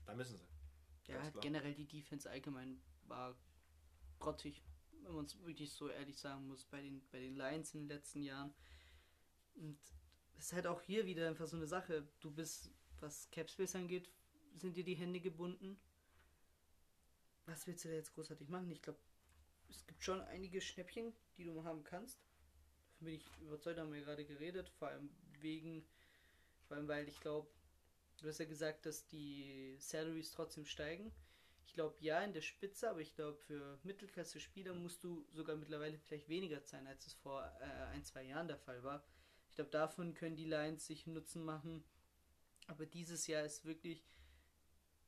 Da müssen sie. Ja, klar. generell die Defense allgemein war grottig, wenn man es wirklich so ehrlich sagen muss, bei den, bei den Lions in den letzten Jahren. Und es ist halt auch hier wieder einfach so eine Sache. Du bist, was Capspace angeht, sind dir die Hände gebunden. Was willst du da jetzt großartig machen? Ich glaube, es gibt schon einige Schnäppchen, die du haben kannst. Davon bin ich überzeugt, haben wir gerade geredet, vor allem wegen, vor allem weil ich glaube, Du hast ja gesagt, dass die Salaries trotzdem steigen. Ich glaube ja in der Spitze, aber ich glaube für Mittelklasse-Spieler musst du sogar mittlerweile vielleicht weniger zahlen, als es vor äh, ein, zwei Jahren der Fall war. Ich glaube, davon können die Lions sich Nutzen machen. Aber dieses Jahr ist wirklich,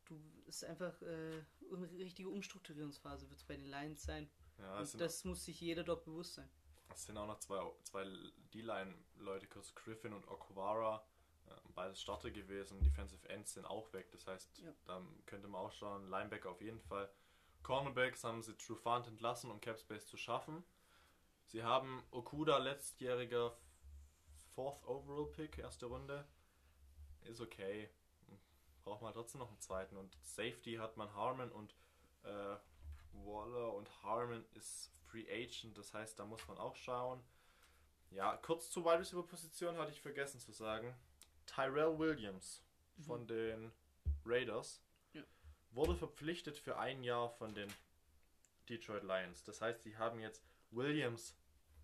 du ist einfach äh, eine richtige Umstrukturierungsphase wird es bei den Lions sein. Ja, sind, das muss sich jeder dort bewusst sein. es sind auch noch zwei, zwei D-Line-Leute, kurz Griffin und Okwara. äh, Beides Starter gewesen. Defensive Ends sind auch weg. Das heißt, Ja. da könnte man auch schauen. Linebacker auf jeden Fall. Cornerbacks haben sie Trufant entlassen, um Capspace zu schaffen. Sie haben Okuda, letztjähriger Fourth Overall Pick, erste Runde. Ist okay. Braucht man trotzdem noch einen zweiten. Und Safety hat man Harmon und äh, Waller und Harmon ist Free Agent. Das heißt, da muss man auch schauen. Ja, kurz zur Wide Receiver Position hatte ich vergessen zu sagen. Tyrell Williams von den Raiders Ja. wurde verpflichtet für ein Jahr von den Detroit Lions. Das heißt, sie haben jetzt Williams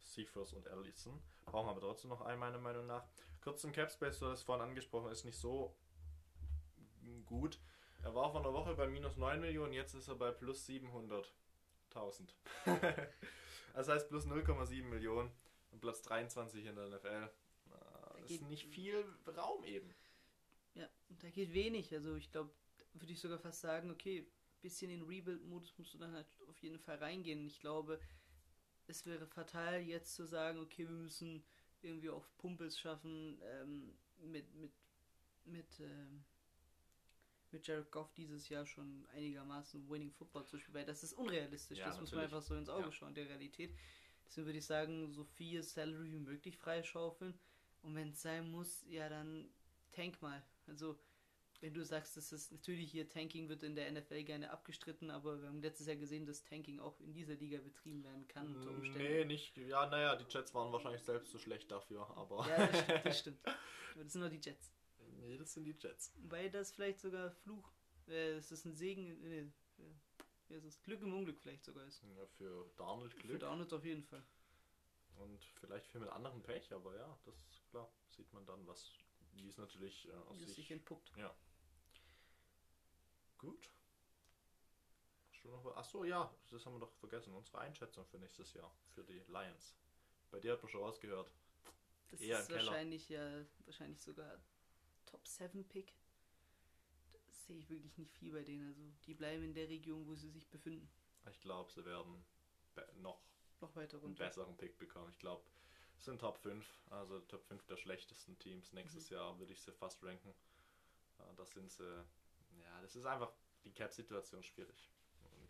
Cephas und Allison. Brauchen aber trotzdem noch einen, meiner Meinung nach. Kurz zum Capspace, du hast es vorhin angesprochen, ist nicht so gut. Er war vor einer Woche bei minus 9 Millionen, jetzt ist er bei plus 700.000. das heißt plus 0,7 Millionen und Platz 23 in der NFL. Das ist nicht viel Raum eben. Ja, da geht wenig. Also ich glaube, würde ich sogar fast sagen, okay, bisschen in Rebuild-Modus musst du dann halt auf jeden Fall reingehen. Ich glaube, es wäre fatal, jetzt zu sagen, okay, wir müssen irgendwie auf Pumpels schaffen, ähm, mit, mit, mit, ähm, mit Jared Goff dieses Jahr schon einigermaßen Winning Football zu spielen, weil das ist unrealistisch. Ja, das muss man natürlich. einfach so ins Auge Ja. schauen, der Realität. Deswegen würde ich sagen, so viel Salary wie möglich freischaufeln. Und wenn es sein muss, ja, dann tank mal. Also, wenn du sagst, dass es natürlich hier Tanking wird in der NFL gerne abgestritten, aber wir haben letztes Jahr gesehen, dass Tanking auch in dieser Liga betrieben werden kann unter Umständen. Nee, nicht. Ja, naja, die Jets waren wahrscheinlich selbst so schlecht dafür, aber. Ja, das stimmt, das stimmt. Das sind nur die Jets. Nee, das sind die Jets. Wobei das vielleicht sogar Fluch, äh, es ist ein Segen, äh, äh, ja, es ist Glück im Unglück vielleicht sogar ist. Ja, für Darnold Für Glück Download auf jeden Fall. und vielleicht für mit anderen Pech, aber ja, das ist klar. Sieht man dann, was. Wie es natürlich äh, aus Wie sich. sich entpuppt. Gut. Hast du noch was? Achso, ja, das haben wir doch vergessen. Unsere Einschätzung für nächstes Jahr für die Lions. Bei dir hat man schon rausgehört. Das Eher ist wahrscheinlich ja wahrscheinlich sogar Top 7 Pick. Das sehe ich wirklich nicht viel bei denen. Also die bleiben in der Region, wo sie sich befinden. Ich glaube, sie werden noch Noch weiter einen besseren Pick bekommen. Ich glaube, es sind Top 5, also Top 5 der schlechtesten Teams. Nächstes Jahr würde ich sie fast ranken. Äh, Das sind sie. Ja, das ist einfach die Cap-Situation schwierig.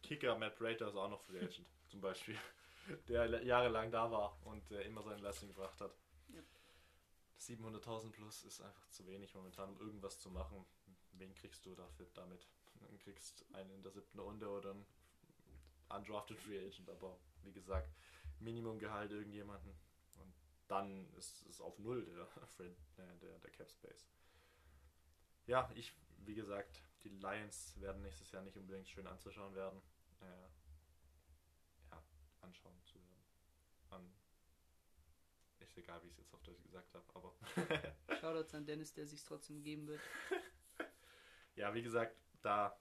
Kicker Matt Prater ist auch noch Free Agent, zum Beispiel. Der jahrelang da war und äh, immer seine Leistung gebracht hat. Ja. 700.000 plus ist einfach zu wenig momentan, um irgendwas zu machen. Wen kriegst du dafür damit? Du kriegst einen in der siebten Runde oder einen undrafted Free Agent, aber wie gesagt, Minimumgehalt irgendjemanden. Und dann ist es auf Null der, äh, der, der Cap Space. Ja, ich, wie gesagt, die Lions werden nächstes Jahr nicht unbedingt schön anzuschauen werden. Äh, ja, anschauen ist egal, wie ich es jetzt auf Deutsch gesagt habe, aber Shoutouts an Dennis, der sich trotzdem geben wird. ja, wie gesagt, da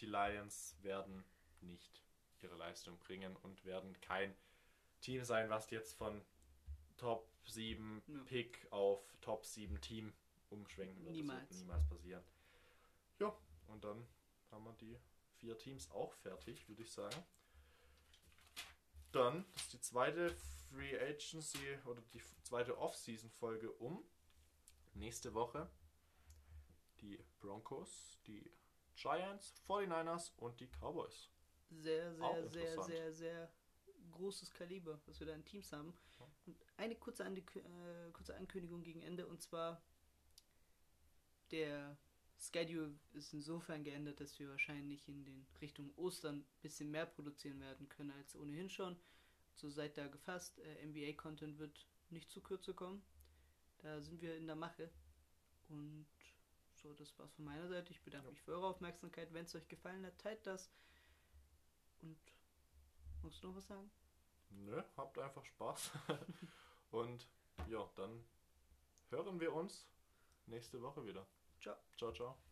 die Lions werden nicht ihre Leistung bringen und werden kein Team sein, was jetzt von Top 7 Ja. Pick auf Top 7 Team umschwenken wird. Das Niemals. wird niemals passieren. Ja, und dann haben wir die vier Teams auch fertig, würde ich sagen. Dann ist die zweite Free Agency oder die zweite Off-Season-Folge um. Nächste Woche die Broncos, die Giants, 49ers und die Cowboys. Sehr, sehr, sehr, sehr, sehr großes Kaliber, was wir da in Teams haben. Und eine kurze, Ankü äh, kurze Ankündigung gegen Ende und zwar der Schedule ist insofern geändert, dass wir wahrscheinlich in den Richtung Ostern ein bisschen mehr produzieren werden können als ohnehin schon. So seid da gefasst. Äh, NBA-Content wird nicht zu kürze kommen. Da sind wir in der Mache. Und so, das war's von meiner Seite. Ich bedanke Ja. mich für eure Aufmerksamkeit. Wenn es euch gefallen hat, teilt das. Und musst du noch was sagen? Nö, habt einfach Spaß. und ja, dann hören wir uns nächste Woche wieder. Ciao. Ciao, ciao.